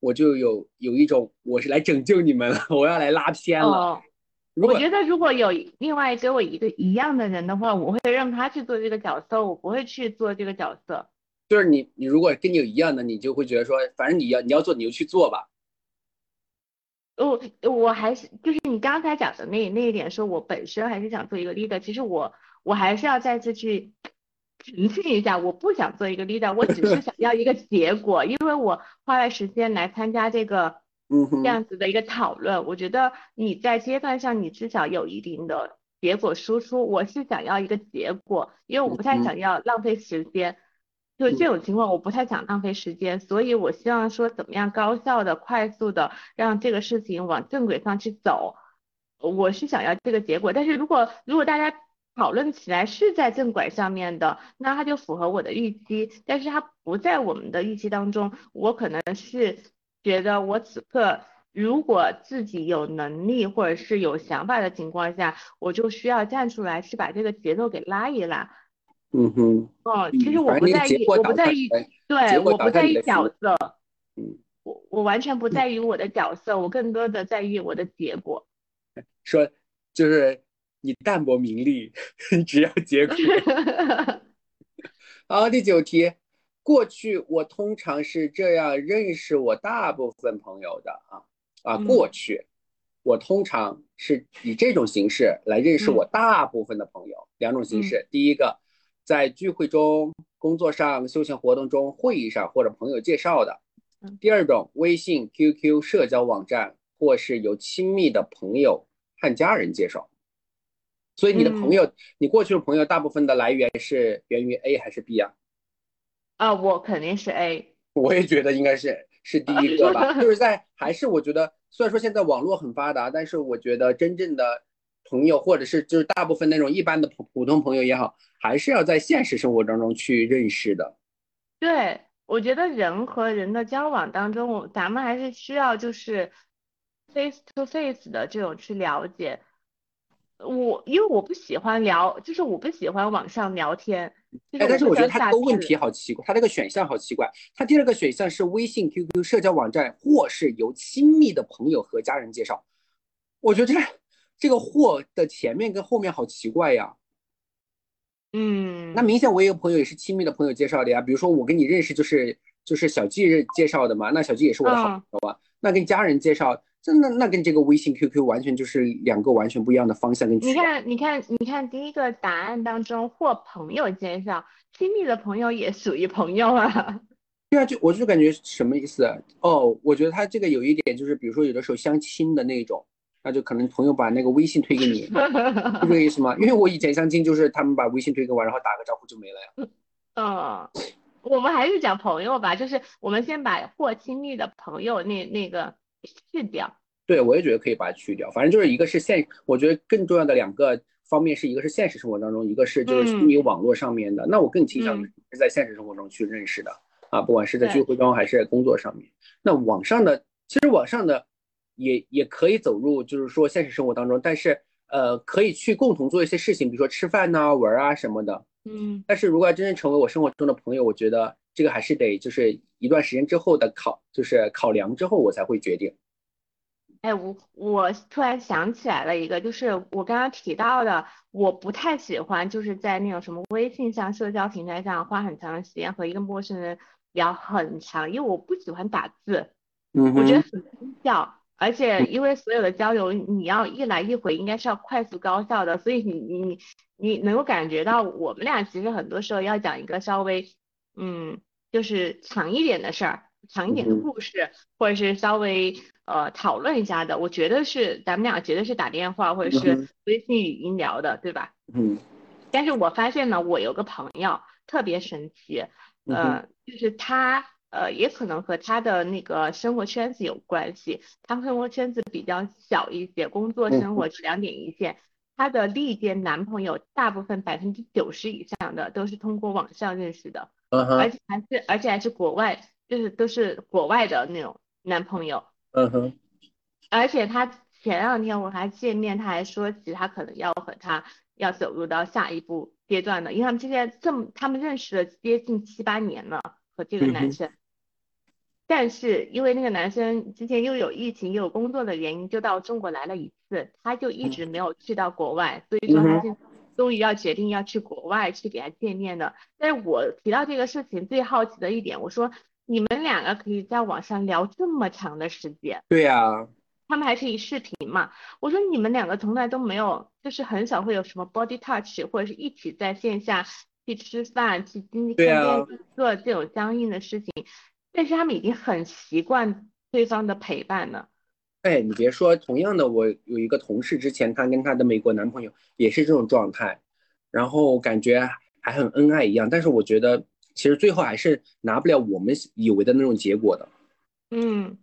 我就有有一种我是来拯救你们了，我要来拉偏了。我觉得如果有另外给我一个一样的人的话，我会让他去做这个角色，我不会去做这个角色。就是你，你如果跟你有一样的，你就会觉得说，反正你要你要做，你就去做吧。我我还是就是你刚才讲的那那一点，说我本身还是想做一个 leader。其实我我还是要再次去澄清一下，我不想做一个 leader，我只是想要一个结果，因为我花了时间来参加这个。嗯，这样子的一个讨论，我觉得你在阶段上你至少有一定的结果输出。我是想要一个结果，因为我不太想要浪费时间。就这种情况，我不太想浪费时间，所以我希望说怎么样高效的、快速的让这个事情往正轨上去走。我是想要这个结果，但是如果如果大家讨论起来是在正轨上面的，那它就符合我的预期。但是它不在我们的预期当中，我可能是。觉得我此刻如果自己有能力或者是有想法的情况下，我就需要站出来去把这个节奏给拉一拉。嗯哼。哦，其实我不在意，我不在意，对，我不在意角色。嗯。我我完全不在意我的角色，我更多的在意我的结果。说就是你淡泊名利，只要结果。好，第九题。过去我通常是这样认识我大部分朋友的啊啊，过去我通常是以这种形式来认识我大部分的朋友。两种形式，第一个在聚会中、工作上、休闲活动中、会议上或者朋友介绍的；第二种，微信、QQ 社交网站或是由亲密的朋友和家人介绍。所以你的朋友，你过去的朋友大部分的来源是源于 A 还是 B 啊？啊，我肯定是 A，我也觉得应该是是第一个吧，就是在还是我觉得虽然说现在网络很发达，但是我觉得真正的朋友或者是就是大部分那种一般的普普通朋友也好，还是要在现实生活当中去认识的。对，我觉得人和人的交往当中，咱们还是需要就是 face to face 的这种去了解。我因为我不喜欢聊，就是我不喜欢网上聊天。哎，但是我觉得他这个问题好奇怪，他这个选项好奇怪。他第二个选项是微信、QQ 社交网站，或是由亲密的朋友和家人介绍。我觉得这这个“或”的前面跟后面好奇怪呀。嗯，那明显我有个朋友也是亲密的朋友介绍的呀。比如说我跟你认识就是就是小季介绍的嘛，那小季也是我的好朋友啊。那跟家人介绍。那那跟这个微信、QQ 完全就是两个完全不一样的方向跟你看，你看，你看，第一个答案当中或朋友介绍，亲密的朋友也属于朋友啊。对啊，就我就感觉什么意思哦？我觉得他这个有一点就是，比如说有的时候相亲的那种，那就可能朋友把那个微信推给你，是这个意思吗？因为我以前相亲就是他们把微信推给我，然后打个招呼就没了呀。嗯，我们还是讲朋友吧，就是我们先把或亲密的朋友那那个。去掉，对我也觉得可以把它去掉。反正就是一个是现，我觉得更重要的两个方面是一个是现实生活当中，一个是就是虚拟网络上面的。那我更倾向是在现实生活中去认识的啊，不管是在聚会中还是在工作上面。那网上的其实网上的也也可以走入就是说现实生活当中，但是呃可以去共同做一些事情，比如说吃饭呐、玩啊什么的。嗯。但是如果要真正成为我生活中的朋友，我觉得。这个还是得就是一段时间之后的考，就是考量之后我才会决定。哎，我我突然想起来了一个，就是我刚刚提到的，我不太喜欢就是在那种什么微信上、社交平台上花很长的时间和一个陌生人聊很长，因为我不喜欢打字，嗯，我觉得很低效，而且因为所有的交流你要一来一回，应该是要快速高效的，所以你你你能够感觉到我们俩其实很多时候要讲一个稍微嗯。就是长一点的事儿，长一点的故事，或者是稍微呃讨论一下的，我觉得是咱们俩绝对是打电话或者是微信语音聊的，对吧？嗯。但是我发现呢，我有个朋友特别神奇，呃，就是他呃也可能和他的那个生活圈子有关系，他生活圈子比较小一些，工作生活是两点一线。他的历届男朋友大部分百分之九十以上的都是通过网上认识的。而且还是，而且还是国外，就是都是国外的那种男朋友。嗯哼。而且他前两天我还见面，他还说起他可能要和他要走入到下一步阶段的，因为他们现在这么，他们认识了接近七八年了，和这个男生。但是因为那个男生之前又有疫情又有工作的原因，就到中国来了一次，他就一直没有去到国外，所以说他现。终于要决定要去国外去给他见面的，但是我提到这个事情最好奇的一点，我说你们两个可以在网上聊这么长的时间，对呀，他们还可以视频嘛？我说你们两个从来都没有，就是很少会有什么 body touch，或者是一起在线下去吃饭、去经历看电视做这种相应的事情，但是他们已经很习惯对方的陪伴了。哎，你别说，同样的，我有一个同事，之前她跟她的美国男朋友也是这种状态，然后感觉还很恩爱一样，但是我觉得其实最后还是拿不了我们以为的那种结果的。嗯，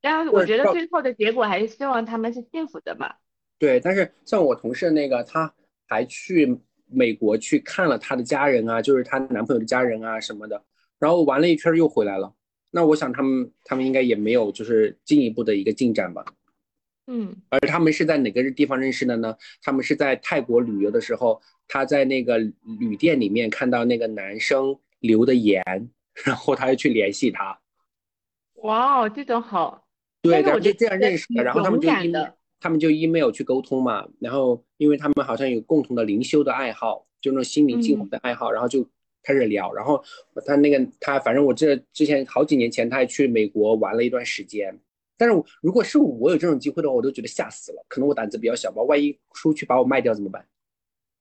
但是我觉得最后的结果还是希望他们是幸福的吧。对，但是像我同事那个，她还去美国去看了她的家人啊，就是她男朋友的家人啊什么的，然后玩了一圈又回来了。那我想他们他们应该也没有就是进一步的一个进展吧，嗯，而他们是在哪个地方认识的呢？他们是在泰国旅游的时候，他在那个旅店里面看到那个男生留的言，然后他就去联系他。哇哦，这种好，对，然后就这样认识的，然后他们就 email 他们就 email 去沟通嘛，然后因为他们好像有共同的灵修的爱好，就那种心灵净化的爱好，然后就。开始聊，然后他那个他，反正我这之前好几年前他还去美国玩了一段时间，但是如果是我有这种机会的话，我都觉得吓死了。可能我胆子比较小吧，万一出去把我卖掉怎么办？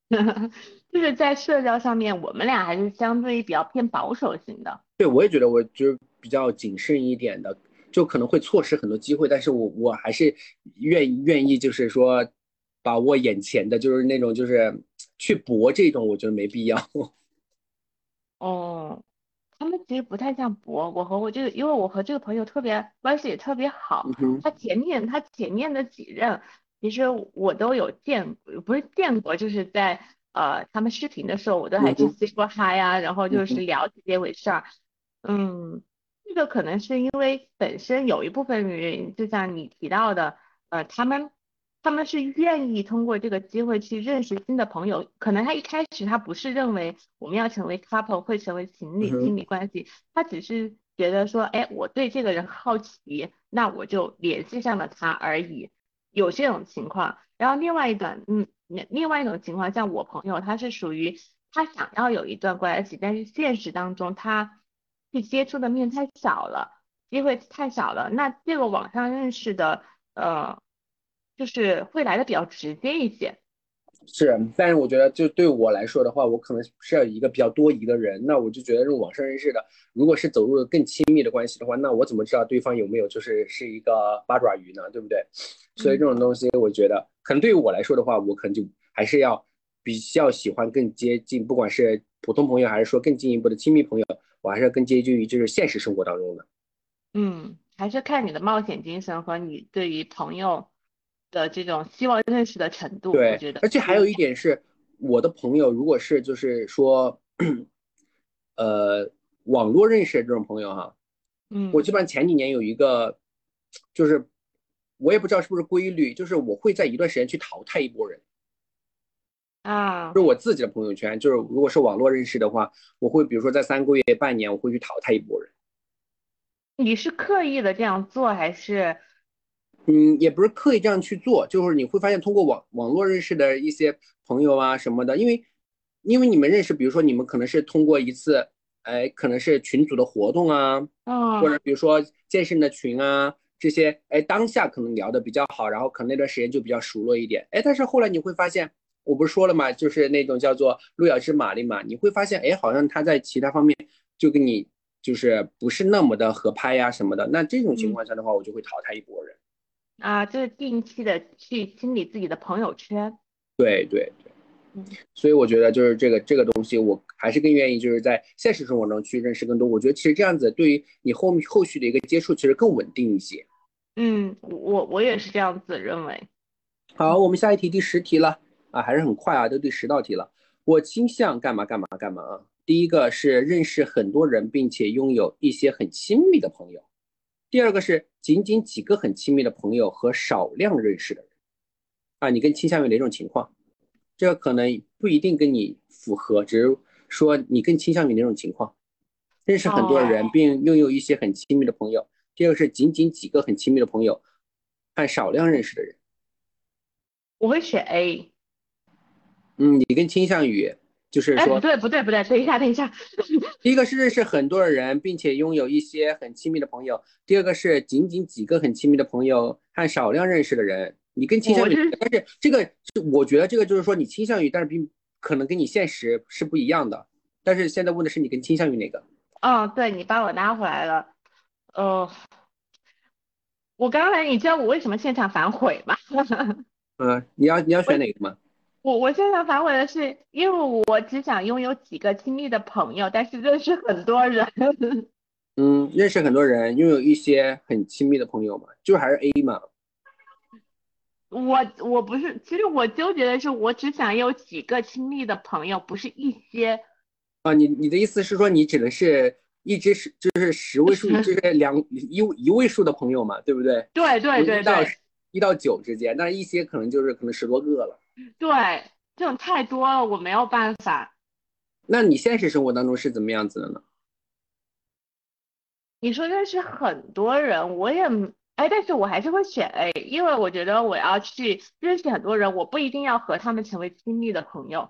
就是在社交上面，我们俩还是相对于比较偏保守型的。对，我也觉得我就是比较谨慎一点的，就可能会错失很多机会，但是我我还是愿愿意就是说把握眼前的，就是那种就是去搏这种，我觉得没必要。哦，他们其实不太像博，我和我这个因为我和这个朋友特别关系也特别好，他前面他前面的几任，其实我都有见，不是见过，就是在呃他们视频的时候，我都还去 say 过 hi 啊，然后就是聊这些回事儿，嗯，个可能是因为本身有一部分原因，就像你提到的，呃，他们他们是愿意通过这个机会去认识新的朋友，可能他一开始他不是认为我们要成为 couple 会成为情侣亲密关系，他只是觉得说，哎，我对这个人好奇，那我就联系上了他而已，有这种情况。然后另外一段，嗯，另外一种情况，像我朋友，他是属于他想要有一段关系，但是现实当中他去接触的面太少了，机会太少了，那这个网上认识的，呃，就是会来的比较直接一些。是，但是我觉得就对我来说的话，我可能是要一个比较多疑的人，那我就觉得这种网上认识的，如果是走入更亲密的关系的话，那我怎么知道对方有没有就是是一个八爪鱼呢？对不对？所以这种东西，我觉得可能对于我来说的话，我可能就还是要比较喜欢更接近，不管是普通朋友还是说更进一步的亲密朋友，我还是要更接近于就是现实生活当中的。嗯，还是看你的冒险精神和你对于朋友。的这种希望认识的程度，对，我觉得，而且还有一点是，我的朋友如果是就是说，呃，网络认识的这种朋友哈，嗯，我基本上前几年有一个，就是我也不知道是不是规律，就是我会在一段时间去淘汰一波人，啊，就是我自己的朋友圈，就是如果是网络认识的话，我会比如说在三个月、半年，我会去淘汰一波人。你是刻意的这样做还是？嗯，也不是刻意这样去做，就是你会发现通过网网络认识的一些朋友啊什么的，因为因为你们认识，比如说你们可能是通过一次，哎，可能是群组的活动啊，嗯，或者比如说健身的群啊这些，哎，当下可能聊的比较好，然后可能那段时间就比较熟络一点，哎，但是后来你会发现，我不是说了嘛，就是那种叫做路遥知马力嘛，你会发现，哎，好像他在其他方面就跟你就是不是那么的合拍呀什么的，那这种情况下的话，我就会淘汰一波人。啊，就是定期的去清理自己的朋友圈。对对对，嗯，所以我觉得就是这个这个东西，我还是更愿意就是在现实生活中去认识更多。我觉得其实这样子对于你后后续的一个接触，其实更稳定一些。嗯，我我也是这样子认为。好，我们下一题第十题了啊，还是很快啊，都第十道题了。我倾向干嘛干嘛干嘛啊？第一个是认识很多人，并且拥有一些很亲密的朋友。第二个是仅仅几个很亲密的朋友和少量认识的人，啊，你更倾向于哪种情况？这个可能不一定跟你符合，只是说你更倾向于哪种情况？认识很多人并拥有一些很亲密的朋友。第二个是仅仅几个很亲密的朋友和少量认识的人。我会选 A。嗯，你更倾向于。就是说，不对不对不对，等一下等一下。第一个是认识很多的人，并且拥有一些很亲密的朋友；第二个是仅仅几个很亲密的朋友和少量认识的人。你更倾向于，但是这个我觉得这个就是说你倾向于，但是并可能跟你现实是不一样的。但是现在问的是你更倾向于哪个？哦，对你把我拉回来了。呃，我刚才你知道我为什么现场反悔吗？嗯，你要你要选哪个吗？我我现在反悔的是，因为我只想拥有几个亲密的朋友，但是认识很多人。嗯，认识很多人，拥有一些很亲密的朋友嘛，就还是 A 嘛。我我不是，其实我纠结的是，我只想有几个亲密的朋友，不是一些。啊，你你的意思是说，你指的是一只是就是十位数，就是两一一位数的朋友嘛，对不对？对对对对。一到九之间，但是一些可能就是可能十多个了。对，这种太多了，我没有办法。那你现实生活当中是怎么样子的呢？你说认识很多人，我也哎，但是我还是会选 A，因为我觉得我要去认识很多人，我不一定要和他们成为亲密的朋友。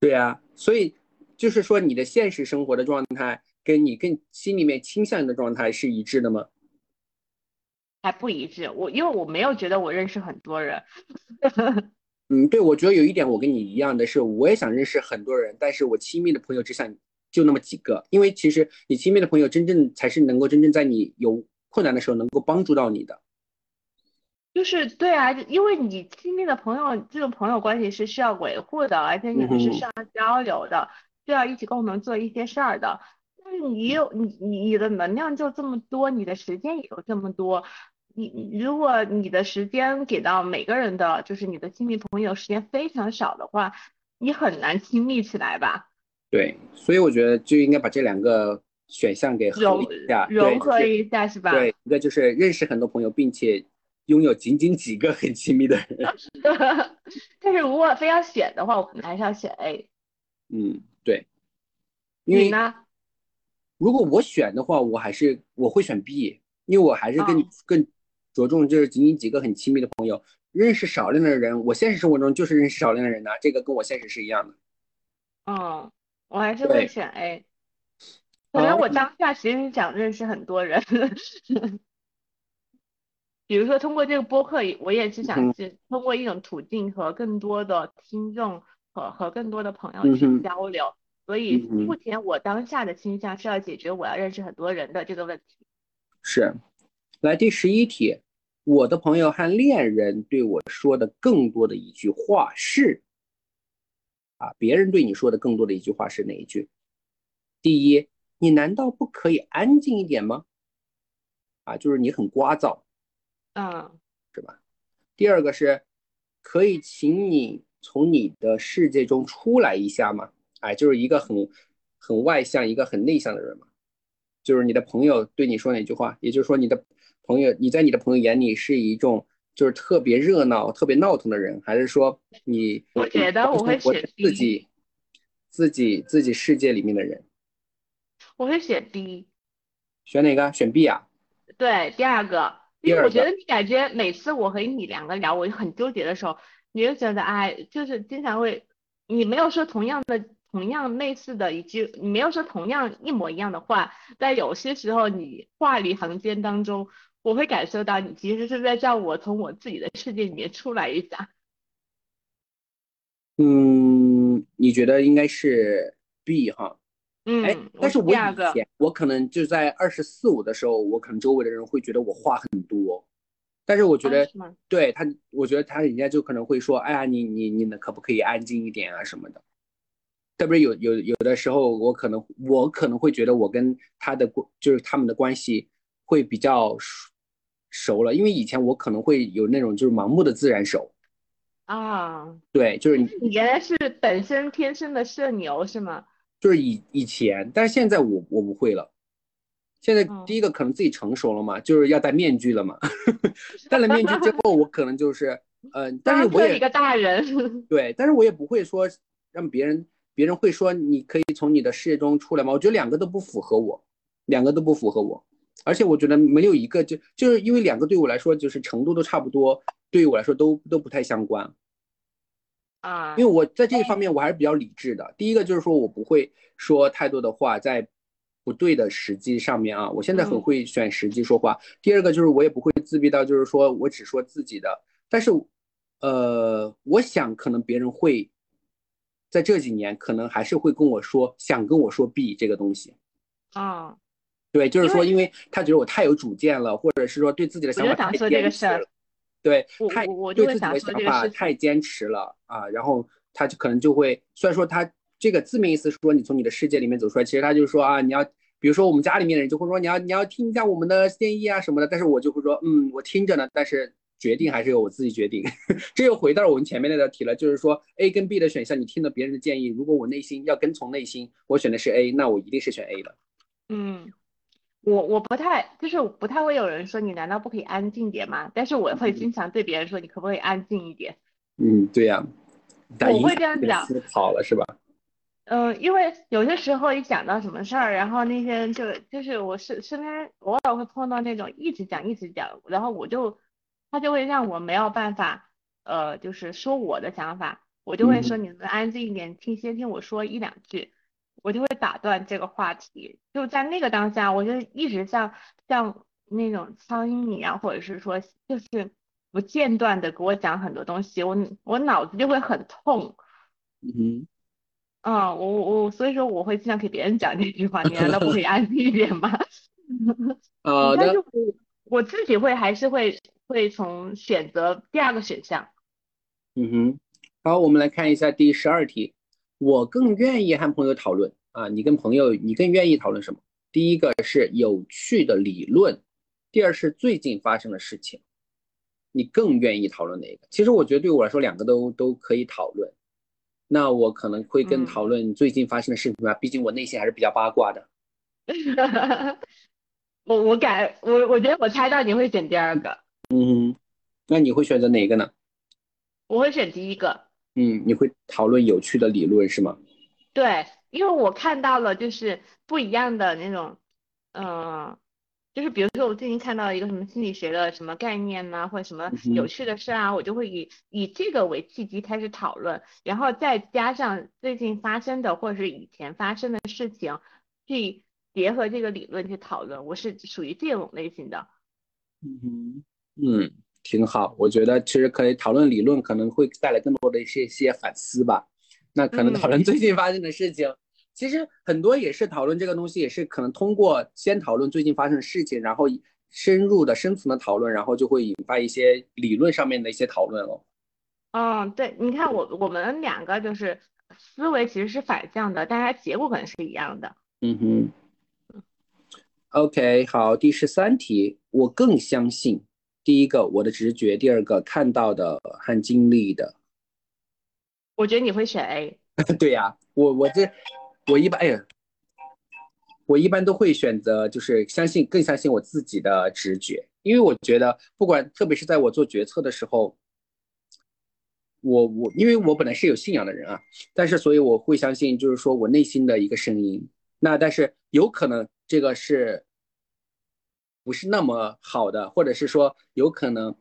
对啊，所以就是说你的现实生活的状态跟你更心里面倾向的状态是一致的吗？还不一致，我因为我没有觉得我认识很多人。嗯，对，我觉得有一点我跟你一样的是，我也想认识很多人，但是我亲密的朋友只想就那么几个，因为其实你亲密的朋友真正才是能够真正在你有困难的时候能够帮助到你的。就是对啊，因为你亲密的朋友这种朋友关系是需要维护的，而且你们是需要交流的，需要一起共同做一些事儿的。但是你有你你的能量就这么多，你的时间也有这么多。你如果你的时间给到每个人的，就是你的亲密朋友时间非常少的话，你很难亲密起来吧？对，所以我觉得就应该把这两个选项给合融一下，融合一下是吧？对，一个就是认识很多朋友，并且拥有仅仅几个很亲密的人。但是如果非要选的话，我可能还是要选 A。嗯，对，因为你呢？如果我选的话，我还是我会选 B，因为我还是更、哦更着重就是仅仅几个很亲密的朋友，认识少量的人，我现实生活中就是认识少量的人呐、这个跟我现实是一样的。嗯，我还是会选 A。可能我当下其实想认识很多人，比如说通过这个播客，我也是想嗯是通过一种途径和更多的听众和和更多的朋友去交流。所以目前我当下的倾向是要解决我要认识很多人的这个问题。是，来第十一题，我的朋友和恋人对我说的更多的一句话是，啊，别人对你说的更多的一句话是哪一句？第一，你难道不可以安静一点吗？啊，就是你很聒噪，啊是吧？第二个是，可以请你从你的世界中出来一下吗？哎，就是一个很很外向，一个很内向的人嘛。就是你的朋友对你说哪句话，也就是说你的朋友，你在你的朋友眼里是一种就是特别热闹、特别闹腾的人，还是说你我觉得我会选自己自己自己世界里面的人？我会选 B。选哪个？选 B 啊？对，第二个，因为我觉得你感觉每次我和你两个聊，我很纠结的时候，你就觉得哎，就是经常会，你没有说同样的、同样类似的一句，你没有说同样一模一样的话，但有些时候你话里行间当中，我会感受到你其实是在叫我从我自己的世界里面出来一下。嗯，你觉得应该是 B 哈？哎嗯，，但是我我可能就在二十四五的时候，我可能周围的人会觉得我话很多，但是我觉得啊？对他，我觉得他人家就可能会说，哎呀，你你你呢，可不可以安静一点啊什么的。特别有有有的时候，我可能我可能会觉得我跟他的关就是他们的关系会比较熟熟了，因为以前我可能会有那种就是盲目的自然熟，啊，对，就是你你原来是本身天生的社牛是吗？就是以以前，但是现在我我不会了。现在嗯第一个可能自己成熟了嘛，就是要戴面具了嘛。戴了面具之后，我可能就是，呃，但是我也一个大人。对，但是我也不会说让别人，别人会说你可以从你的事业中出来吗？我觉得两个都不符合我，两个都不符合我，而且我觉得没有一个就就是因为两个对我来说就是程度都差不多，对于我来说都都不太相关。啊，因为我在这一方面我还是比较理智的。第一个就是说我不会说太多的话在不对的时机上面啊，我现在很嗯会选时机说话。第二个就是我也不会自闭到就是说我只说自己的，但是呃，我想可能别人会在这几年可能还是会跟我说想跟我说 B 这个东西。啊，对，就是说，因为他觉得我太有主见了，或者是说对自己的想法太坚持了，对，太我对自己的想法太坚持了啊，然后他就可能就会，虽然说他这个字面意思说你从你的世界里面走出来，其实他就是说啊，你要，比如说我们家里面的人就会说你要你要听一下我们的建议啊什么的，但是我就会说，嗯，我听着呢，但是决定还是由我自己决定。这又回到我们前面那道题了，就是说 A 跟 B 的选项，你听了别人的建议，如果我内心要跟从内心，我选的是 A，那我一定是选 A 的。嗯，我我不太就是不太会有人说你难道不可以安静点吗？但是我会经常对别人说你可不可以安静一点？嗯，对呀、打我会这样讲好了是吧？嗯，因为有些时候一讲到什么事儿，然后那些人就就是我是身边偶尔会碰到那种一直讲一直讲，然后我就他就会让我没有办法呃就是说我的想法，我就会说嗯你能安静一点，听先听我说一两句，我就会打断这个话题。就在那个当下，我就一直像像那种苍蝇一样，或者是说就是不间断的给我讲很多东西，我我脑子就会很痛。嗯哼。嗯，我我我，所以说我会经常给别人讲这句话，你难道不可以 安静一点吗？好的但是，我我自己会还是会会从选择第二个选项。嗯哼，好，我们来看一下第十二题。我更愿意和朋友讨论啊，你跟朋友，你更愿意讨论什么？第一个是有趣的理论，第二是最近发生的事情。你更愿意讨论哪个？其实我觉得对我来说，两个都都可以讨论。那我可能会更嗯讨论最近发生的事情吧，毕竟我内心还是比较八卦的。我我感我我觉得我猜到你会选第二个。嗯，那你会选择哪个呢？我会选第一个。嗯，你会讨论有趣的理论是吗？对，因为我看到了就是不一样的那种，嗯，就是比如说我最近看到一个什么心理学的什么概念呐，或者什么有趣的事啊，我就会以以这个为契机开始讨论，然后再加上最近发生的或者是以前发生的事情，去结合这个理论去讨论。我是属于这种类型的。嗯哼，嗯。挺好，我觉得其实可以讨论理论，可能会带来更多的一些些反思吧。那可能讨论最近发生的事情，其实很多也是讨论这个东西，也是可能通过先讨论最近发生的事情，然后深入的深层的讨论，然后就会引发一些理论上面的一些讨论了。嗯，对，你看我我们两个就是思维其实是反向的，但是结果可能是一样的。嗯哼。OK，好，第十三题，我更相信。第一个我的直觉，第二个看到的和经历的。我觉得你会选 A。对呀，我我这我一般哎呀，我一般都会选择就是相信更相信我自己的直觉，因为我觉得不管特别是在我做决策的时候，我我因为我本来是有信仰的人啊，但是所以我会相信就是说我内心的一个声音。那但是有可能这个是。不是那么好的，或者是说有可能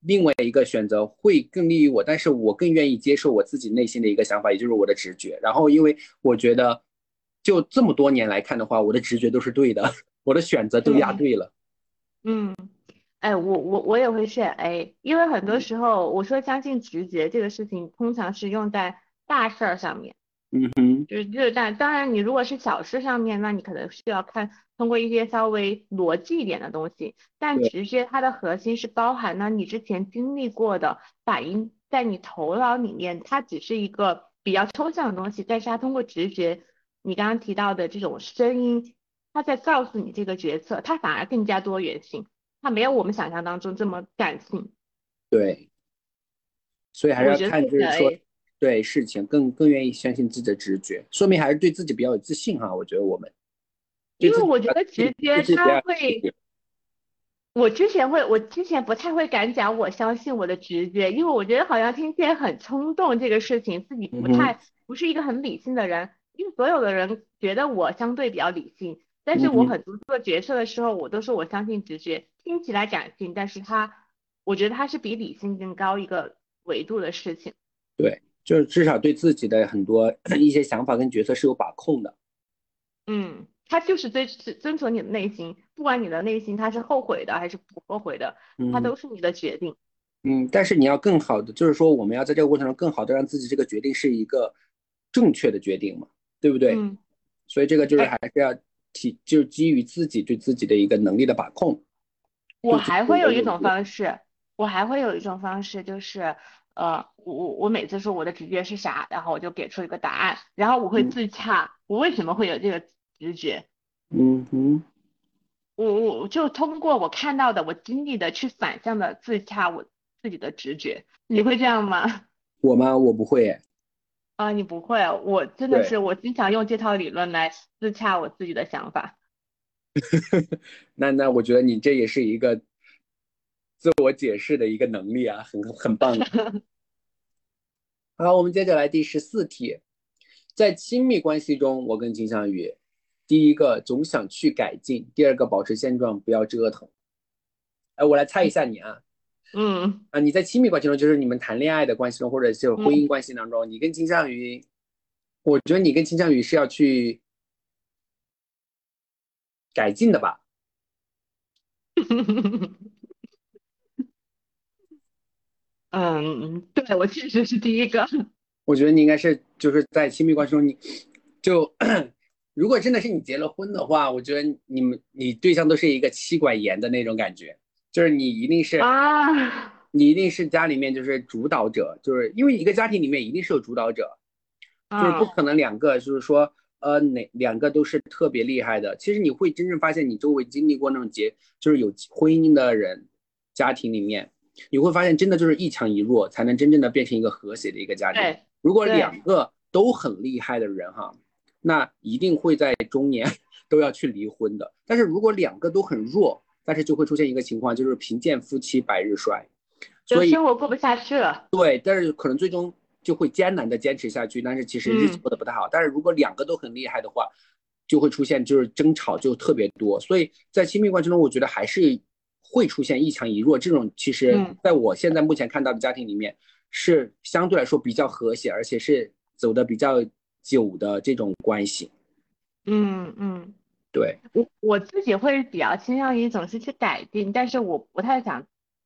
另外一个选择会更利于我，但是我更愿意接受我自己内心的一个想法，也就是我的直觉。然后，因为我觉得就这么多年来看的话，我的直觉都是对的，我的选择都压对了。嗯，哎，我我我也会选 A，因为很多时候我说相信直觉这个事情，通常是用在大事儿上面。嗯哼，就是就是，但当然，你如果是小事上面，那你可能需要看通过一些稍微逻辑一点的东西。但直觉它的核心是包含了你之前经历过的反应在你头脑里面，它只是一个比较抽象的东西，但是它通过直觉，你刚刚提到的这种声音，它在告诉你这个决策，它反而更加多元性，它没有我们想象当中这么感性。对，所以还是要看就是说。对事情更更愿意相信自己的直觉，说明还是对自己比较有自信哈。我觉得我们，因为我觉得直觉他会，我之前会，我之前不太会敢讲我相信我的直觉，因为我觉得好像听起来很冲动，这个事情自己不太不是一个很理性的人，因为所有的人觉得我相对比较理性，但是我很多做决策的时候，我都说我相信直觉，听起来感性，但是它我觉得它是比理性更高一个维度的事情。对。就是至少对自己的很多 一些想法跟决策是有把控的。嗯，他就是遵遵从你的内心，不管你的内心他是后悔的还是不后悔的，他都是你的决定。嗯，但是你要更好的，就是说我们要在这个过程中更好的让自己这个决定是一个正确的决定嘛，对不对？嗯。所以这个就是还是要体，就是基于自己对自己的一个能力的把控。我还会有一种方式，我还会有一种方式就是。呃，我我我每次说我的直觉是啥，然后我就给出一个答案，然后我会自洽，我为什么会有这个直觉？嗯哼，我我就通过我看到的、我经历的去反向的自洽我自己的直觉。你会这样吗？我吗？我不会。啊，你不会？我真的是，我经常用这套理论来自洽我自己的想法。那那我觉得你这也是一个。自我解释的一个能力啊，很很棒的。好，我们接着来第十四题，在亲密关系中，我更倾向于第一个总想去改进，第二个保持现状，不要折腾。哎，我来猜一下你啊，嗯啊，你在亲密关系中，就是你们谈恋爱的关系中，或者是婚姻关系当中，你更倾向于，我觉得你更倾向于是要去改进的吧。嗯，对我确实是第一个。我觉得你应该是就是在亲密关系中，你就 如果真的是你结了婚的话，我觉得你们你对象都是一个妻管严的那种感觉，就是你一定是啊，你一定是家里面就是主导者，就是因为一个家庭里面一定是有主导者，就是不可能两个就是说呃哪两个都是特别厉害的。其实你会真正发现，你周围经历过那种结就是有婚姻的人，家庭里面。你会发现，真的就是一强一弱，才能真正的变成一个和谐的一个家庭。如果两个都很厉害的人哈，那一定会在中年 都要去离婚的。但是如果两个都很弱，但是就会出现一个情况，就是贫贱夫妻百日衰，所以生活过不下去了。对，但是可能最终就会艰难的坚持下去，但是其实日子过得不太好。但是如果两个都很厉害的话，就会出现就是争吵就特别多。所以在亲密关系中，我觉得还是会出现一强一弱这种。其实在我现在目前看到的家庭里面，是相对来说比较和谐，而且是走的比较久的这种关系。嗯嗯。对我我自己会比较倾向于总是去改进，但是我不太想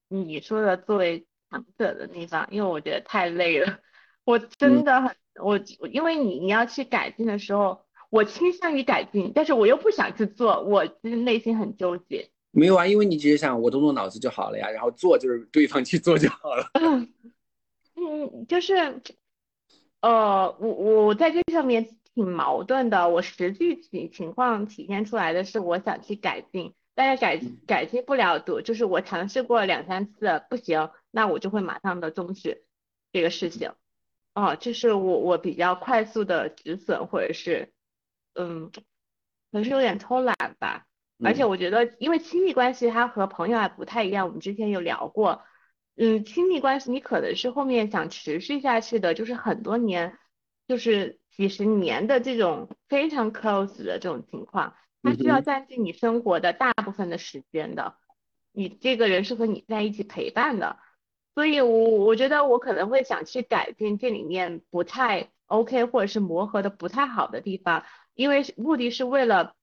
你说的作为强者的地方，因为我觉得太累了。我真的很我因为你你要去改进的时候，我倾向于改进，但是我又不想去做，我其实内心很纠结。没有啊，因为你只是想我动动脑子就好了呀，然后做就是对方去做就好了。嗯，就是呃，我我在这上面。挺矛盾的，我实际情情况体现出来的是，我想去改进，但是改改进不了多，就是我尝试过两三次不行，那我就会马上的终止这个事情。哦，这是我我比较快速的止损，或者是，嗯，可能是有点偷懒吧。而且我觉得，因为亲密关系它和朋友还不太一样，我们之前有聊过，嗯，亲密关系你可能是后面想持续下去的，就是很多年，就是。几十年的这种非常 close 的这种情况，它需要占据你生活的大部分的时间的。你这个人是和你在一起陪伴的，所以我我觉得我可能会想去改变这里面不太 OK 或者是磨合的不太好的地方，因为目的是为了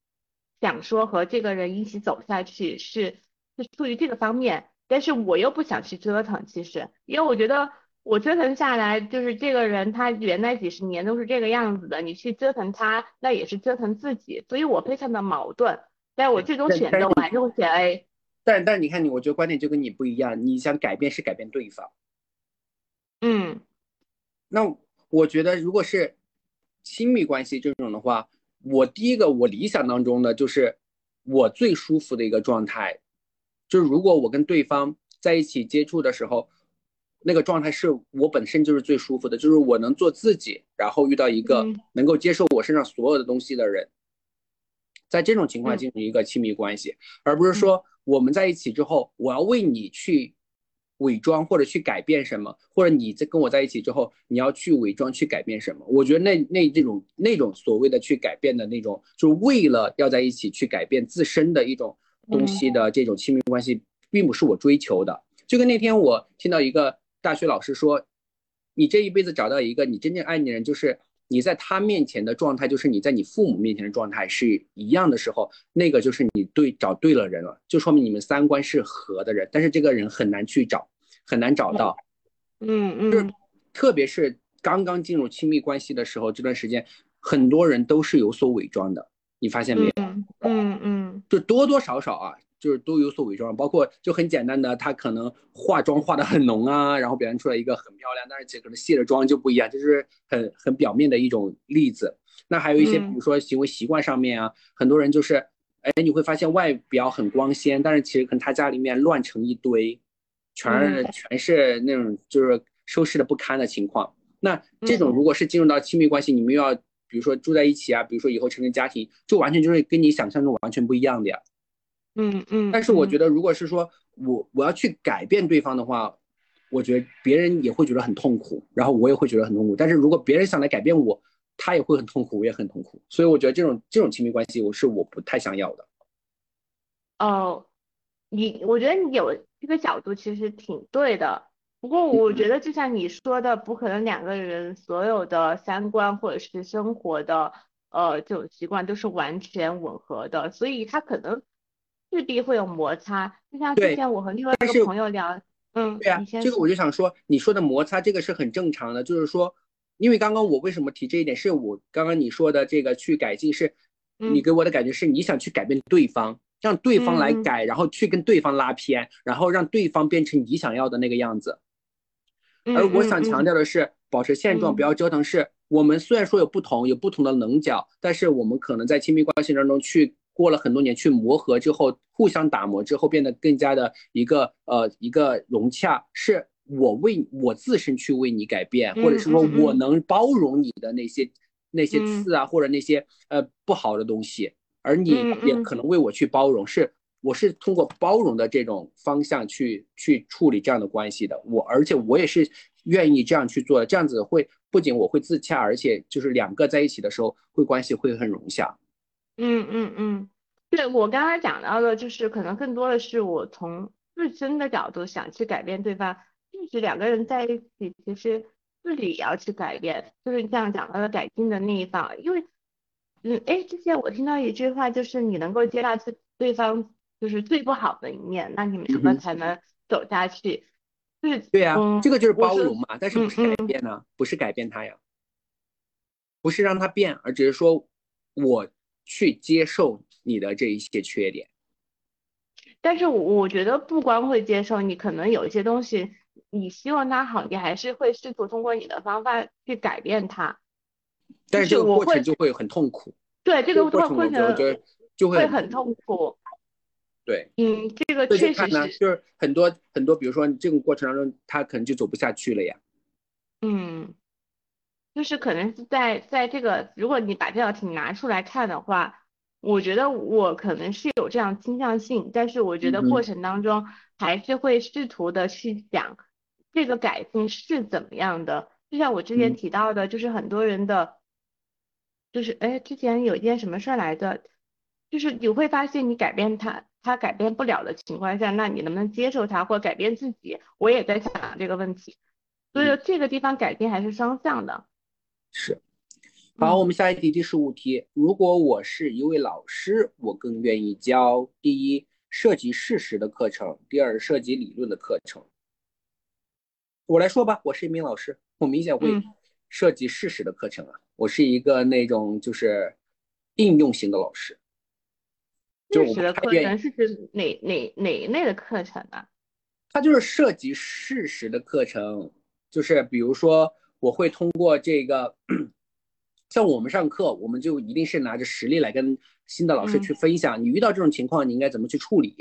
想说和这个人一起走下去，是是出于这个方面，但是我又不想去折腾，其实因为我觉得。我折腾下来，就是这个人，他原来几十年都是这个样子的，你去折腾他，那也是折腾自己，所以我非常的矛盾。但我最终选择，我还是会选 A。但但你看你，我觉得观点就跟你不一样，你想改变是改变对方。嗯。那我觉得，如果是亲密关系这种的话，我第一个我理想当中的就是我最舒服的一个状态，就是如果我跟对方在一起接触的时候。那个状态是我本身就是最舒服的，就是我能做自己，然后遇到一个能够接受我身上所有的东西的人，在这种情况进行一个亲密关系，而不是说我们在一起之后，我要为你去伪装或者去改变什么，或者你在跟我在一起之后，你要去伪装去改变什么？我觉得那那这种那种所谓的去改变的那种，就是为了要在一起去改变自身的一种东西的这种亲密关系，并不是我追求的。就跟那天我听到一个。大学老师说，你这一辈子找到一个你真正爱你的人，就是你在他面前的状态，就是你在你父母面前的状态是一样的时候，那个就是你对找对了人了，就说明你们三观是合的人。但是这个人很难去找，很难找到。嗯嗯，就是特别是刚刚进入亲密关系的时候，这段时间很多人都是有所伪装的，你发现没有？嗯嗯，就多多少少啊。就是都有所伪装，包括就很简单的，她可能化妆化的很浓啊，然后表现出来一个很漂亮，但是其实可能卸了妆就不一样，就是很很表面的一种例子。那还有一些，比如说行为习惯上面啊，很多人就是，哎，你会发现外表很光鲜，但是其实可能他家里面乱成一堆，全是全是那种就是收拾的不堪的情况。那这种如果是进入到亲密关系，你们又要比如说住在一起啊，比如说以后成立家庭，就完全就是跟你想象中完全不一样的呀。嗯嗯，但是我觉得，如果是说我我要去改变对方的话，我觉得别人也会觉得很痛苦，然后我也会觉得很痛苦。但是如果别人想来改变我，他也会很痛苦，我也很痛苦。所以我觉得这种这种亲密关系，我是我不太想要的。哦，你我觉得你有这个角度其实挺对的。不过我觉得就像你说的，不可能两个人所有的三观或者是生活的呃这种习惯都是完全吻合的，所以他可能。势必会有摩擦，就像之前我和另外一个朋友聊，嗯，对啊，这个我就想说，你说的摩擦这个是很正常的，就是说，因为刚刚我为什么提这一点，是我刚刚你说的这个去改进，是你给我的感觉是你想去改变对方，让对方来改，然后去跟对方拉偏，然后让对方变成你想要的那个样子。而我想强调的是，保持现状，不要折腾。是我们虽然说有不同，有不同的棱角，但是我们可能在亲密关系当中去。过了很多年去磨合之后，互相打磨之后，变得更加的一个呃一个融洽，是我为我自身去为你改变，或者是说我能包容你的那些那些刺啊，或者那些呃不好的东西，而你也可能为我去包容，是我是通过包容的这种方向去去处理这样的关系的。我而且我也是愿意这样去做的，这样子会不仅我会自洽，而且就是两个在一起的时候会关系会很融洽。嗯嗯嗯，对我刚才讲到的，就是可能更多的是我从自身的角度想去改变对方，就是两个人在一起，其实自己也要去改变，就是这样讲到的改进的那一方，因为，嗯，哎，之前我听到一句话，就是你能够接纳自对方就是最不好的一面，那你们什么才能走下去？对对呀，这个就是包容嘛，但是不是改变呢？不是改变他呀，不是让他变，而只是说我。去接受你的这一些缺点，但是我我觉得不光会接受，你可能有一些东西，你希望他好，你还是会试图通过你的方法去改变他。但是这个过程就会很痛苦。对，这个过程我觉得就会很痛苦。对，嗯，这个确实是。就是很多很多，比如说这个过程当中，他可能就走不下去了呀。嗯。就是可能是在在这个，如果你把这道题拿出来看的话，我觉得我可能是有这样倾向性，但是我觉得过程当中还是会试图的去想这个改进是怎么样的。就像我之前提到的，就是很多人的，就是哎，之前有一件什么事儿来着，就是你会发现你改变他，他改变不了的情况下，那你能不能接受他或改变自己？我也在想这个问题，所以这个地方改变还是双向的。是，好，我们下一题，第十五题。如果我是一位老师，我更愿意教第一涉及事实的课程，第二涉及理论的课程。我来说吧，我是一名老师，我明显会涉及事实的课程啊。我是一个那种就是应用型的老师。事实的课程是指哪哪哪一类的课程啊？它就是涉及事实的课程，就是比如说。我会通过这个，像我们上课，我们就一定是拿着实例来跟新的老师去分享。你遇到这种情况，你应该怎么去处理？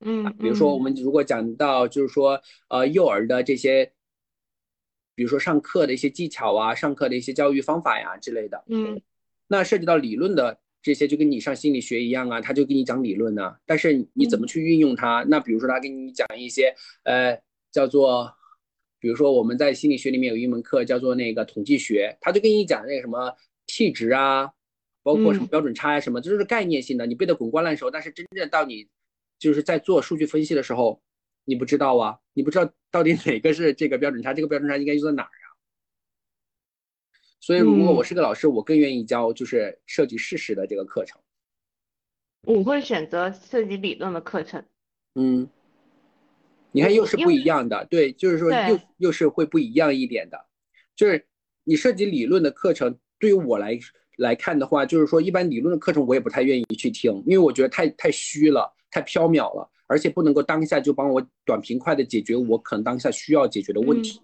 嗯，比如说我们如果讲到就是说，呃，幼儿的这些，比如说上课的一些技巧啊，上课的一些教育方法呀之类的。嗯，那涉及到理论的这些，就跟你上心理学一样啊，他就给你讲理论呢。但是你怎么去运用它？那比如说他给你讲一些，呃，叫做。比如说我们在心理学里面有一门课叫做那个统计学，他就跟你讲那个什么 T 值啊，包括什么标准差呀什么，这都是概念性的，你背的滚瓜烂熟，但是真正到你就是在做数据分析的时候，你不知道啊，你不知道到底哪个是这个标准差，这个标准差应该用在哪儿啊？所以如果我是个老师，我更愿意教就是涉及事实的这个课程。我会选择涉及理论的课程。嗯。你看，又是不一样的，对，就是说又又是会不一样一点的，就是你涉及理论的课程，对于我来来看的话，就是说一般理论的课程我也不太愿意去听，因为我觉得太太虚了，太缥缈了，而且不能够当下就帮我短平快的解决我可能当下需要解决的问题。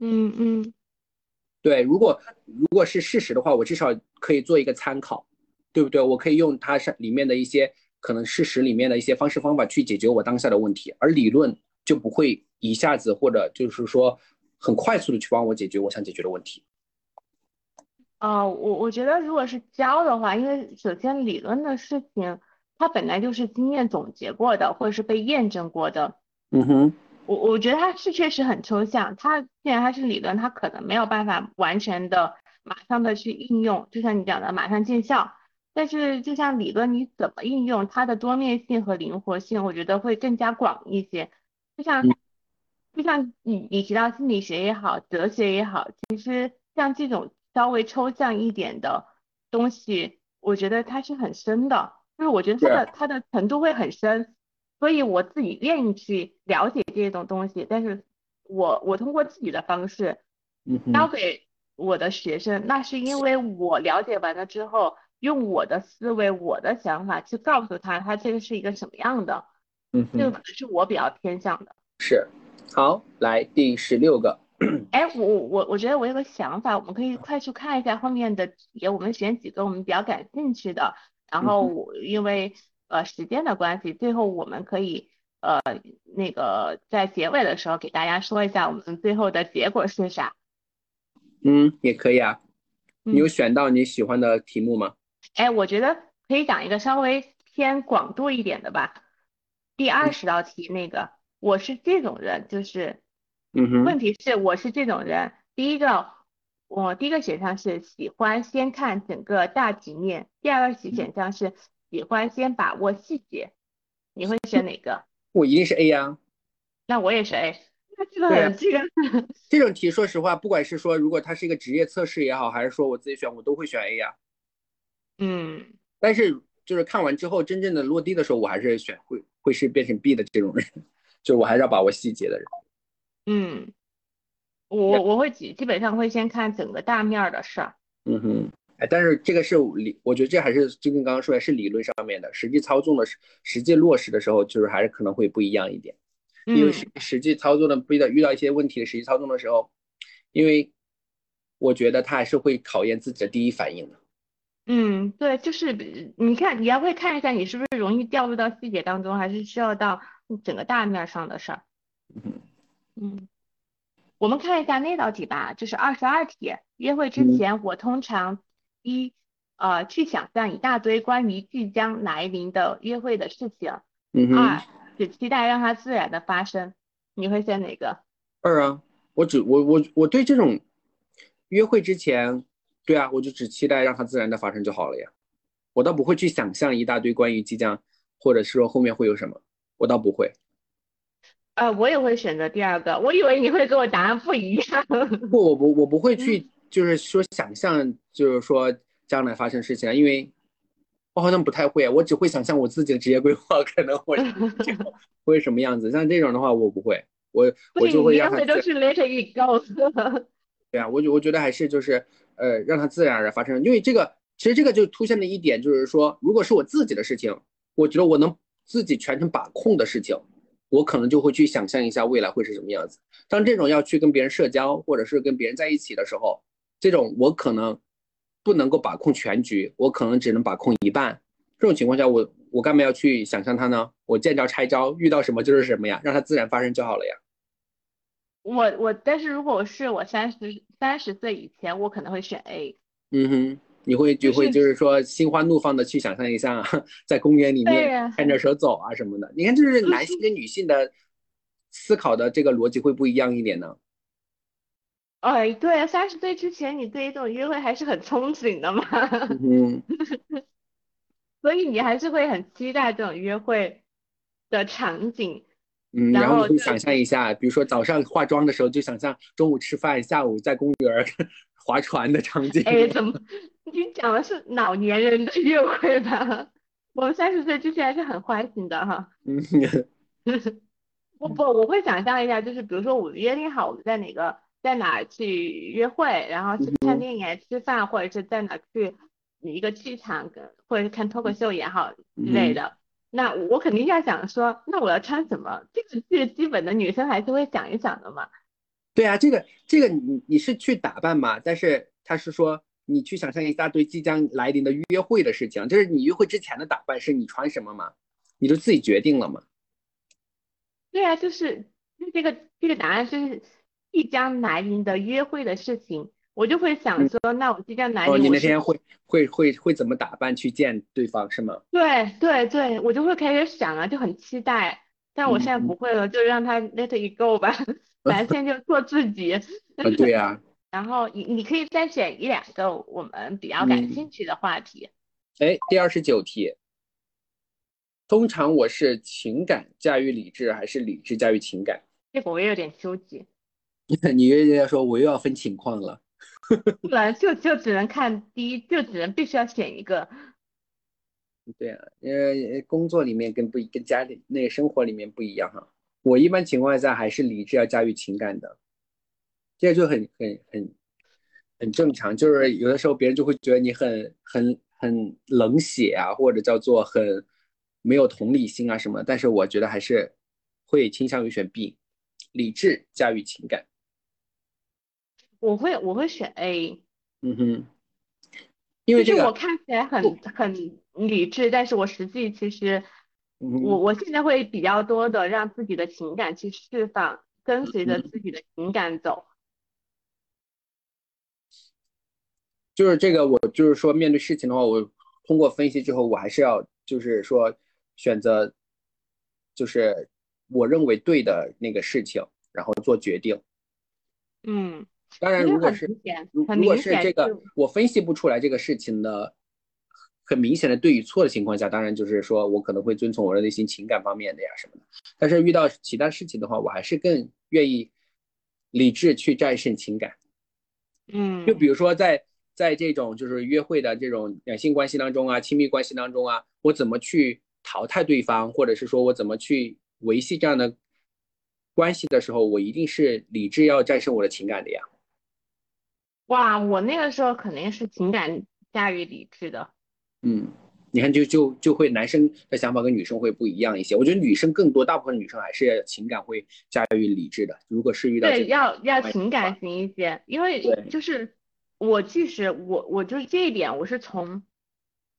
嗯嗯，对，如果如果是事实的话，我至少可以做一个参考，对不对？我可以用它上里面的一些。可能事实里面的一些方式方法去解决我当下的问题，而理论就不会一下子或者就是说很快速的去帮我解决我想解决的问题。哦，我我觉得如果是教的话，因为首先理论的事情它本来就是经验总结过的，或者是被验证过的。嗯哼，我我觉得它是确实很抽象，它既然它是理论，它可能没有办法完全的马上的去应用，就像你讲的马上见效。但是，就像理论，你怎么应用它的多面性和灵活性，我觉得会更加广一些。就像，就像你你提到心理学也好，哲学也好，其实像这种稍微抽象一点的东西，我觉得它是很深的，就是我觉得它的它的程度会很深，所以我自己愿意去了解这种东西。但是我我通过自己的方式教给我的学生，那是因为我了解完了之后。用我的思维、我的想法去告诉他，他这个是一个什么样的，嗯，这个可能是我比较偏向的。是，好，来第十六个。哎，我我我觉得我有个想法，我们可以快速看一下后面的题，我们选几个我们比较感兴趣的，然后因为呃时间的关系，最后我们可以呃那个在结尾的时候给大家说一下我们最后的结果是啥。嗯，也可以啊。你有选到你喜欢的题目吗？哎，我觉得可以讲一个稍微偏广度一点的吧。第二十道题那个，我是这种人，就是，嗯哼，问题是我是这种人。第一个，我第一个选项是喜欢先看整个大局面，第二个选项是喜欢先把握细节。你会选哪个？我一定是 A 呀。那我也是 A。那这个这个 这种题，说实话，不管是说如果它是一个职业测试也好，还是说我自己选，我都会选 A 呀。嗯。但是就是看完之后，真正的落地的时候，我还是选会会是变成 B 的这种人，就是我还是要把握细节的人。嗯。我我会基基本上会先看整个大面的事儿。嗯哼。哎，但是这个是理，我觉得这还是就跟刚刚说的是理论上面的，实际操纵的实实际落实的时候，就是还是可能会不一样一点。因为实实际操作的遇到遇到一些问题的实际操纵的时候，因为我觉得他还是会考验自己的第一反应的。嗯，对，就是你看，你要会看一下你是不是容易掉入到细节当中，还是需要到整个大面上的事儿。嗯嗯。我们看一下那道题吧，就是二十二题。约会之前，我通常。一，呃，去想象一大堆关于即将来临的约会的事情。嗯二，只期待让它自然的发生。你会选哪个？二啊，我只我我我对这种约会之前，对啊，我就只期待让它自然的发生就好了呀。我倒不会去想象一大堆关于即将，或者是说后面会有什么，我倒不会。呃，我也会选择第二个。我以为你会跟我答案不一样。不，我不，我不会去。就是说想象，就是说将来发生事情啊，因为我好像不太会，我只会想象我自己的职业规划可能会 会什么样子。像这种的话，我不会，我我就会让他。都是 let it go。对啊，我我觉得还是就是呃，让它自然而然发生。因为这个其实这个就凸显了一点，就是说，如果是我自己的事情，我觉得我能自己全程把控的事情，我可能就会去想象一下未来会是什么样子。当这种要去跟别人社交，或者是跟别人在一起的时候。这种我可能不能够把控全局，我可能只能把控一半。这种情况下，我我干嘛要去想象它呢？我见招拆招，遇到什么就是什么呀，让它自然发生就好了呀。我我，但是如果我是我三十三十岁以前，我可能会选 A。嗯哼，你会就会就是说心花怒放的去想象一下，在公园里面牵着手走啊什么的。你看，就是男性跟女性的思考的这个逻辑会不一样一点呢。哎，对，三十岁之前，你对于这种约会还是很憧憬的嘛。嗯。所以你还是会很期待这种约会的场景。嗯，然后你会想象一下，比如说早上化妆的时候就想象中午吃饭，下午在公园 划船的场景。哎，怎么？你讲的是老年人的约会吧？我们三十岁之前还是很欢喜的哈。嗯。不不，我会想象一下，就是比如说我们约定好我们在哪个。在哪去约会，然后去看电影、吃饭，或者是在哪去一个剧场，或者是看脱口秀也好之类的。那我肯定要想说，那我要穿什么？这个是基本的，女生还是会想一想的嘛。对啊，这个这个你你是去打扮嘛？但是他是说你去想象一大堆即将来临的约会的事情，就是你约会之前的打扮是你穿什么嘛？你就自己决定了嘛？对啊，就是这个这个答案是。即将来临的约会的事情，我就会想说，那我今天来临，你那天会会会会怎么打扮去见对方是吗？对对对，我就会开始想啊，就很期待。但我现在不会了，就让他 let it go 吧，反正现在就做自己。啊，对呀。然后你你可以再选一两个我们比较感兴趣的话题。哎，第二十九题，通常我是情感驾驭理智，还是理智驾驭情感？这个我也有点纠结。你又要说我又要分情况了，不然就就只能看第一，就只能必须要选一个。对啊，因为工作里面跟不跟家里那个生活里面不一样哈。我一般情况下还是理智要驾驭情感的，这就很很很很正常。就是有的时候别人就会觉得你很很很冷血啊，或者叫做很没有同理心啊什么。但是我觉得还是会倾向于选 B，理智驾驭情感。我会我会选 A，嗯哼，因为这个我看起来很很理智，但是我实际其实，我我现在会比较多的让自己的情感去释放，跟随着自己的情感走。就是这个，我就是说面对事情的话，我通过分析之后，我还是要就是说选择，就是我认为对的那个事情，然后做决定。嗯，当然，如果是如如果是这个我分析不出来这个事情的很明显的对与错的情况下，当然就是说我可能会遵从我的内心情感方面的呀什么的。但是遇到其他事情的话，我还是更愿意理智去战胜情感。嗯，就比如说在在这种就是约会的这种两性关系当中啊，亲密关系当中啊，我怎么去淘汰对方，或者是说我怎么去维系这样的关系的时候，我一定是理智要战胜我的情感的呀。哇，我那个时候肯定是情感驾驭理智的。嗯，你看就就就会男生的想法跟女生会不一样一些。我觉得女生更多，大部分女生还是情感会驾驭理智的。如果是遇到对要要情感型一些，因为就是我即使我我就是这一点，我是从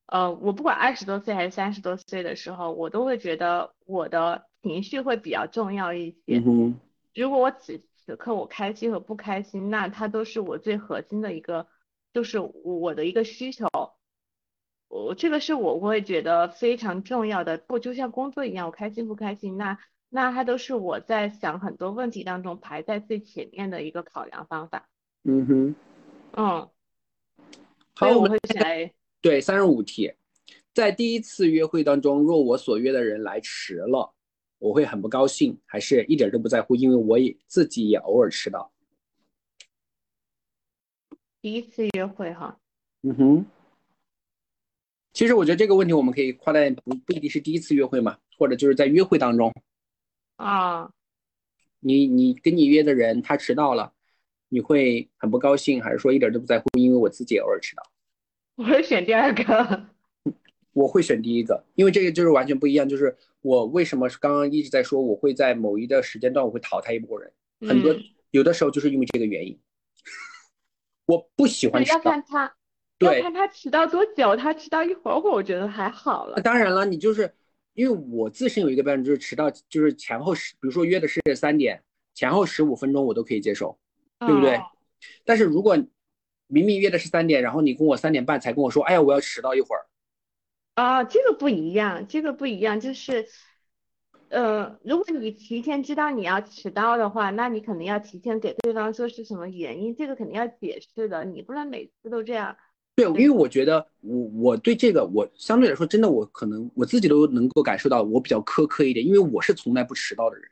呃我不管二十多岁还是三十多岁的时候，我都会觉得我的情绪会比较重要一些。嗯如果我此此刻我开心和不开心，那它都是我最核心的一个，就是我的一个需求。我这个是我会觉得非常重要的，不就像工作一样，我开心不开心，那那它都是我在想很多问题当中排在最前面的一个考量方法。嗯哼，嗯，好，我会选对三十五题，在第一次约会当中，若我所约的人来迟了。我会很不高兴，还是一点都不在乎，因为我也自己也偶尔迟到。第一次约会哈，嗯哼。其实我觉得这个问题我们可以夸在，不不一定是第一次约会嘛，或者就是在约会当中啊，你你跟你约的人他迟到了，你会很不高兴，还是说一点都不在乎，因为我自己偶尔迟到？我会选第二个。我会选第一个，因为这个就是完全不一样。就是我为什么刚刚一直在说，我会在某一个时间段我会淘汰一波人，很多有的时候就是因为这个原因。我不喜欢迟到。要看他，要看他迟到多久。他迟到一会儿会，我觉得还好了。当然了，你就是因为我自身有一个标准，就是迟到就是前后十，比如说约的是三点，前后十五分钟我都可以接受，对不对？但是如果明明约的是三点，然后你跟我三点半才跟我说，哎呀，我要迟到一会儿。啊，这个不一样，这个不一样，就是，呃，如果你提前知道你要迟到的话，那你肯定要提前给对方说是什么原因，这个肯定要解释的，你不能每次都这样。对，因为我觉得我我对这个我相对来说真的我可能我自己都能够感受到我比较苛刻一点，因为我是从来不迟到的人。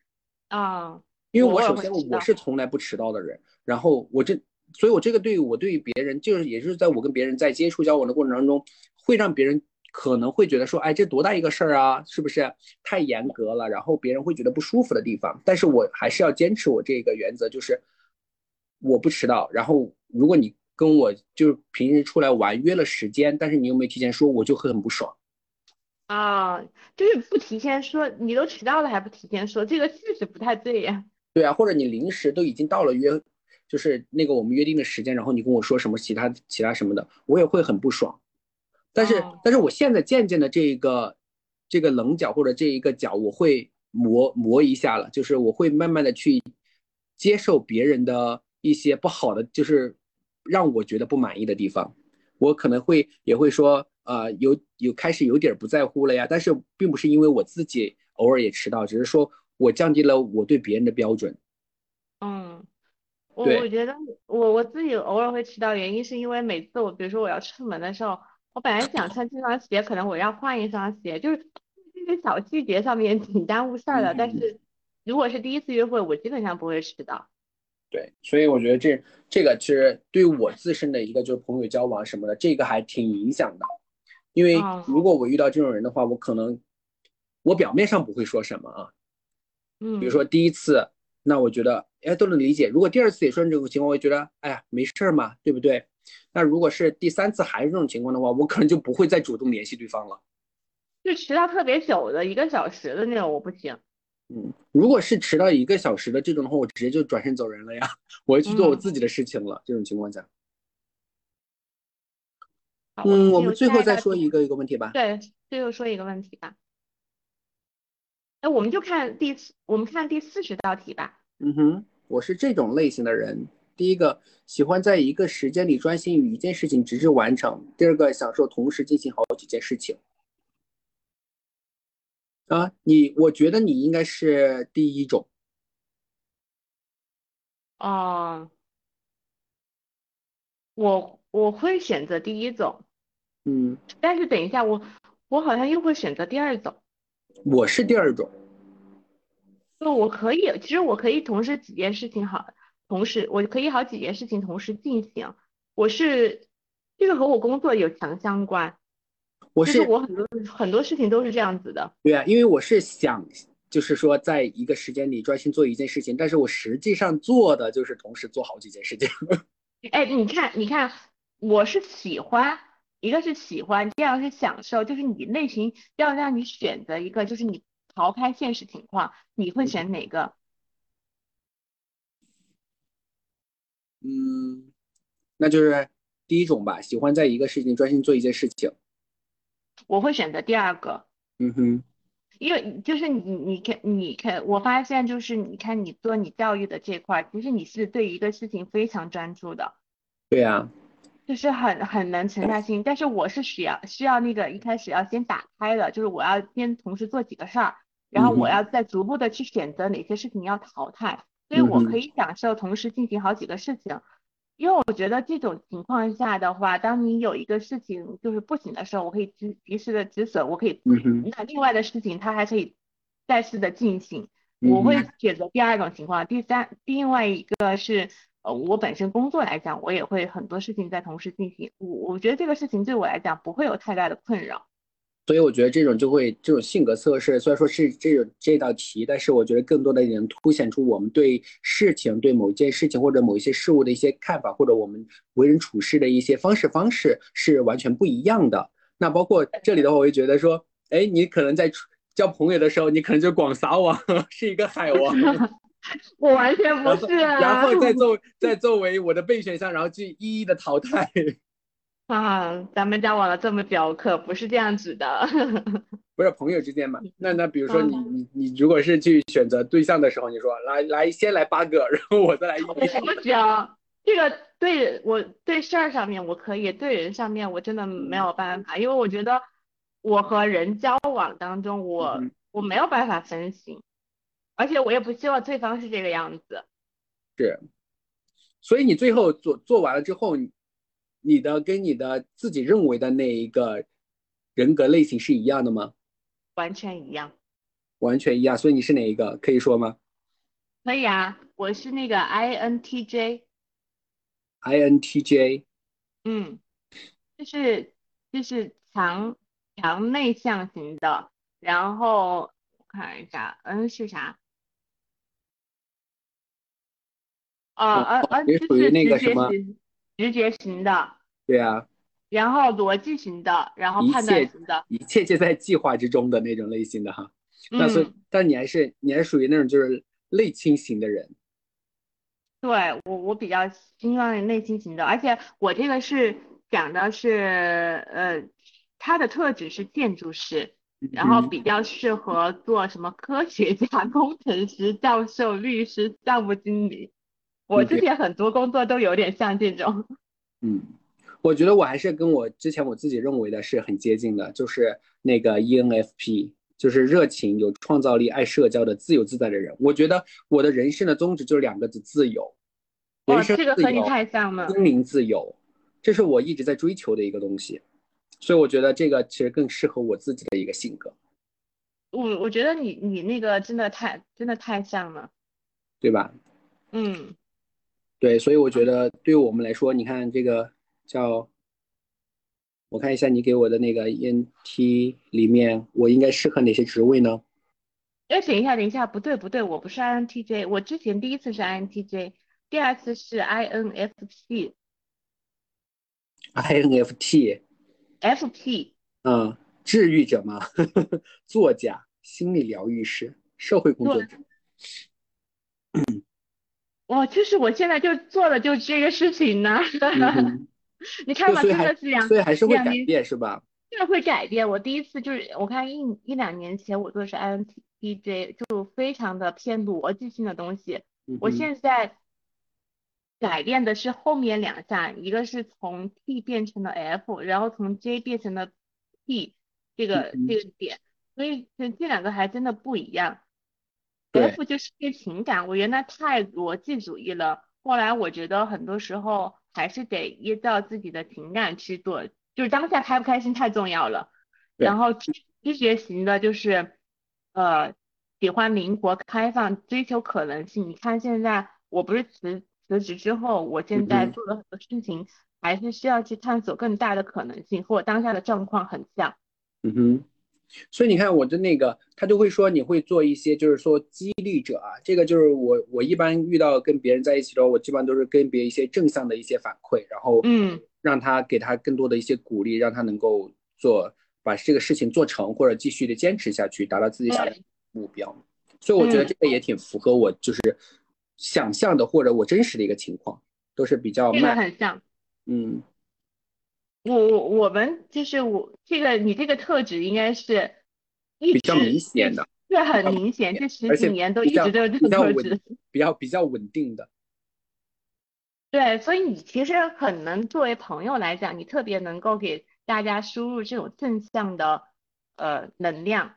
啊，因为我首先我是从来不迟到的人，然后我这，所以我这个对于我对于别人就是也就是在我跟别人在接触交往的过程当中，会让别人。可能会觉得说，哎，这多大一个事儿啊，是不是太严格了？然后别人会觉得不舒服的地方。但是我还是要坚持我这个原则，就是我不迟到。然后如果你跟我就是平时出来玩约了时间，但是你又没提前说，我就会很不爽。啊，就是不提前说，你都迟到了还不提前说，这个确实不太对呀。对啊，或者你临时都已经到了约，就是那个我们约定的时间，然后你跟我说什么其他其他什么的，我也会很不爽。但是，但是我现在渐渐的这个，这个棱角或者这一个角，我会磨磨一下了，就是我会慢慢的去接受别人的一些不好的，就是让我觉得不满意的地方，我可能会也会说，呃，有有开始有点不在乎了呀。但是并不是因为我自己偶尔也迟到，只是说我降低了我对别人的标准。嗯，我我觉得我我自己偶尔会迟到，原因是因为每次我比如说我要出门的时候。我本来想穿这双鞋，可能我要换一双鞋，就是这些小细节上面挺耽误事儿的。但是如果是第一次约会，我基本上不会迟到。对，所以我觉得这这个其实对我自身的一个就是朋友交往什么的，这个还挺影响的。因为如果我遇到这种人的话，我可能我表面上不会说什么啊，嗯，比如说第一次，那我觉得哎都能理解。如果第二次也出现这种情况，我觉得哎呀没事儿嘛，对不对？那如果是第三次还是这种情况的话，我可能就不会再主动联系对方了。就迟到特别久的一个小时的那种，我不行。嗯，如果是迟到一个小时的这种的话，我直接就转身走人了呀，我要去做我自己的事情了。这种情况下，嗯，我们最后再说一个一个问题吧。对，最后说一个问题吧。哎，我们就看第四，我们看第四十道题吧。嗯哼，我是这种类型的人。第一个，喜欢在一个时间里专心于一件事情，直至完成；第二个，享受同时进行好几件事情。啊，你，我觉得你应该是第一种。哦，我我会选择第一种，嗯，但是等一下，我我好像又会选择第二种。我是第二种。就我可以，其实我可以同时几件事情好，同时我可以好几件事情同时进行。我是这个和我工作有强相关。我是我很多很多事情都是这样子的。对啊，因为我是想，就是说在一个时间里专心做一件事情，但是我实际上做的就是同时做好几件事情。哎，你看，你看，我是喜欢，一个是喜欢，第二个是享受，就是你内心要让你选择一个，就是你。逃开现实情况，你会选哪个？嗯，那就是第一种吧，喜欢在一个事情专心做一件事情。我会选择第二个。嗯哼，因为就是你，你看，你看，我发现就是你看你做你教育的这块，其实你是对一个事情非常专注的。对呀。就是很很能沉下心，但是我是需要需要那个一开始要先打开的，就是我要先同时做几个事儿。然后我要再逐步的去选择哪些事情要淘汰，所以我可以享受同时进行好几个事情，因为我觉得这种情况下的话，当你有一个事情就是不行的时候，我可以及及时的止损，我可以，那另外的事情它还可以再次的进行，我会选择第二种情况。第三，另外一个是，呃，我本身工作来讲，我也会很多事情在同时进行，我我觉得这个事情对我来讲不会有太大的困扰。所以我觉得这种就会这种性格测试，虽然说是这种这道题，但是我觉得更多的能凸显出我们对事情、对某件事情或者某一些事物的一些看法，或者我们为人处事的一些方式方式是完全不一样的。那包括这里的话，我就觉得说，哎，你可能在交朋友的时候，你可能就广撒网，是一个海王。我完全不是。然后再 作再作为我的备选项，然后去一一的淘汰。啊，咱们交往了这么久，可不是这样子的。不是朋友之间嘛？那那比如说你你你如果是去选择对象的时候，你说来来先来八个，然后我再来一个。不行，这个对我对事儿上面我可以，对人上面我真的没有办法，因为我觉得我和人交往当中，我我没有办法分心，而且我也不希望对方是这个样子。是，所以你最后做做完了之后你。你的跟你的自己认为的那一个人格类型是一样的吗？完全一样，完全一样。所以你是哪一个？可以说吗？可以啊，我是那个 INTJ。INTJ。嗯，就是就是强强内向型的。然后我看一下，N 是啥？啊啊啊！也属于那个什么？直觉型的，对啊，然后逻辑型的，然后判断型的，一切皆在计划之中的那种类型的哈。那所以，但你还是你还属于那种就是内倾型的人。对我，我比较倾向于内倾型的，而且我这个是讲的是，呃，他的特质是建筑师，然后比较适合做什么科学家、工程师、教授、律师、项目经理。我之前很多工作都有点像这种，嗯，我觉得我还是跟我之前我自己认为的是很接近的，就是那个 ENFP，就是热情、有创造力、爱社交的自由自在的人。我觉得我的人生的宗旨就是两个字：自由。哇，这个和你太像了。心灵自由，这是我一直在追求的一个东西，所以我觉得这个其实更适合我自己的一个性格。我我觉得你你那个真的太真的太像了，对吧？嗯。对，所以我觉得对于我们来说，你看这个叫，我看一下你给我的那个 ENT 里面，我应该适合哪些职位呢？哎，等一下，等一下，不对不对，我不是 INTJ，我之前第一次是 INTJ，第二次是 INFP。INFT。FP。嗯，治愈者吗？作家、心理疗愈师、社会工作者。哇，就是我现在就做的就这个事情呢，你看吧，真的是两，所以还是会改变是吧？真的会改变。我第一次就是我看一一两年前我做的是 INTJ，就非常的偏逻辑性的东西。我现在改变的是后面两项，一个是从 T 变成了 F，然后从 J 变成了 T 这个这个点，所以这这两个还真的不一样。F 就是对情感，我原来太逻辑主义了，后来我觉得很多时候还是得依照自己的情感去做，就是当下开不开心太重要了。然后知知觉型的就是呃喜欢灵活开放，追求可能性。你看现在我不是辞辞职之后，我现在做的很多事情还是需要去探索更大的可能性，和我当下的状况很像。嗯哼。所以你看我的那个，他就会说你会做一些，就是说激励者啊，这个就是我我一般遇到跟别人在一起的时候，我基本上都是跟别人一些正向的一些反馈，然后嗯，让他给他更多的一些鼓励，让他能够做把这个事情做成，或者继续的坚持下去，达到自己想要的目标。所以我觉得这个也挺符合我就是想象的或者我真实的一个情况，都是比较慢，很像，嗯。我我我们就是我这个你这个特质应该是比较明显的，是很明显，这十几年都一直都有这个特质，比较比较稳定的。对，所以你其实很能作为朋友来讲，你特别能够给大家输入这种正向的呃能量。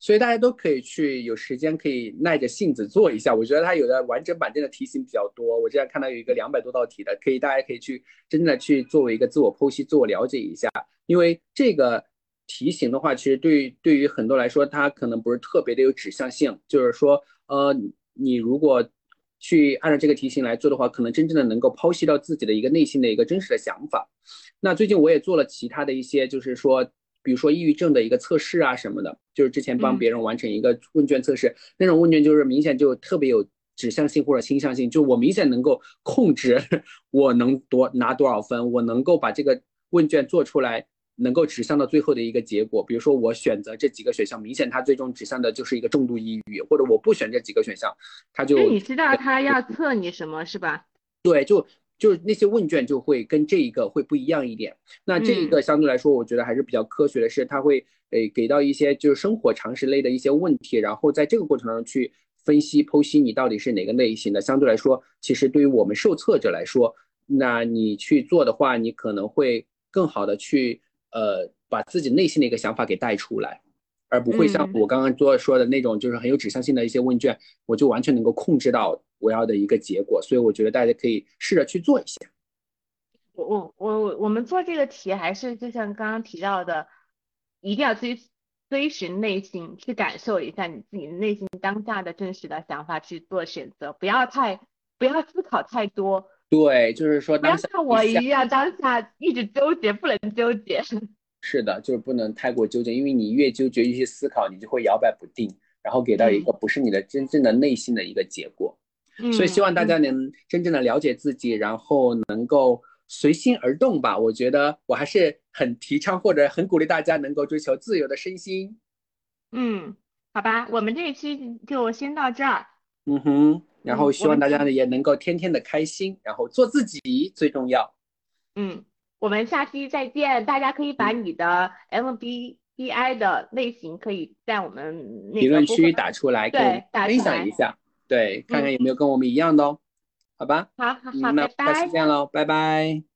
所以大家都可以去有时间可以耐着性子做一下。我觉得它有的完整版真的题型比较多。我这样看到有一个两百多道题的，可以大家可以去真正的去作为一个自我剖析、自我了解一下。因为这个题型的话，其实对于对于很多来说，它可能不是特别的有指向性。就是说，呃，你如果去按照这个题型来做的话，可能真正的能够剖析到自己的一个内心的一个真实的想法。那最近我也做了其他的一些，就是说。比如说抑郁症的一个测试啊什么的，就是之前帮别人完成一个问卷测试，那种问卷就是明显就特别有指向性或者倾向性，就我明显能够控制我能多拿多少分，我能够把这个问卷做出来，能够指向到最后的一个结果。比如说我选择这几个选项，明显它最终指向的就是一个重度抑郁，或者我不选这几个选项，它就你知道他要测你什么是吧？对，就。就是那些问卷就会跟这一个会不一样一点，那这一个相对来说，我觉得还是比较科学的，是它会诶给到一些就是生活常识类的一些问题，然后在这个过程中去分析剖析你到底是哪个类型的。相对来说，其实对于我们受测者来说，那你去做的话，你可能会更好的去呃把自己内心的一个想法给带出来。而不会像我刚刚做说的那种，就是很有指向性的一些问卷，我就完全能够控制到我要的一个结果。所以我觉得大家可以试着去做一下。我我我我们做这个题还是就像刚刚提到的，一定要追追寻内心，去感受一下你自己内心当下的真实的想法去做选择，不要太不要思考太多。对，就是说，不要像我一样当下一直纠结，不能纠结。是的，就是不能太过纠结，因为你越纠结一些思考，你就会摇摆不定，然后给到一个不是你的真正的内心的一个结果。所以希望大家能真正的了解自己，然后能够随心而动吧。我觉得我还是很提倡或者很鼓励大家能够追求自由的身心。嗯，好吧，我们这一期就先到这儿。嗯哼，然后希望大家呢也能够天天的开心，然后做自己最重要。嗯。我们下期再见，大家可以把你的 MBTI 的类型可以在我们评论区打出来，对，分享一下，对，看看有没有跟我们一样的哦，好吧？好好好，拜拜，下期见喽，拜拜。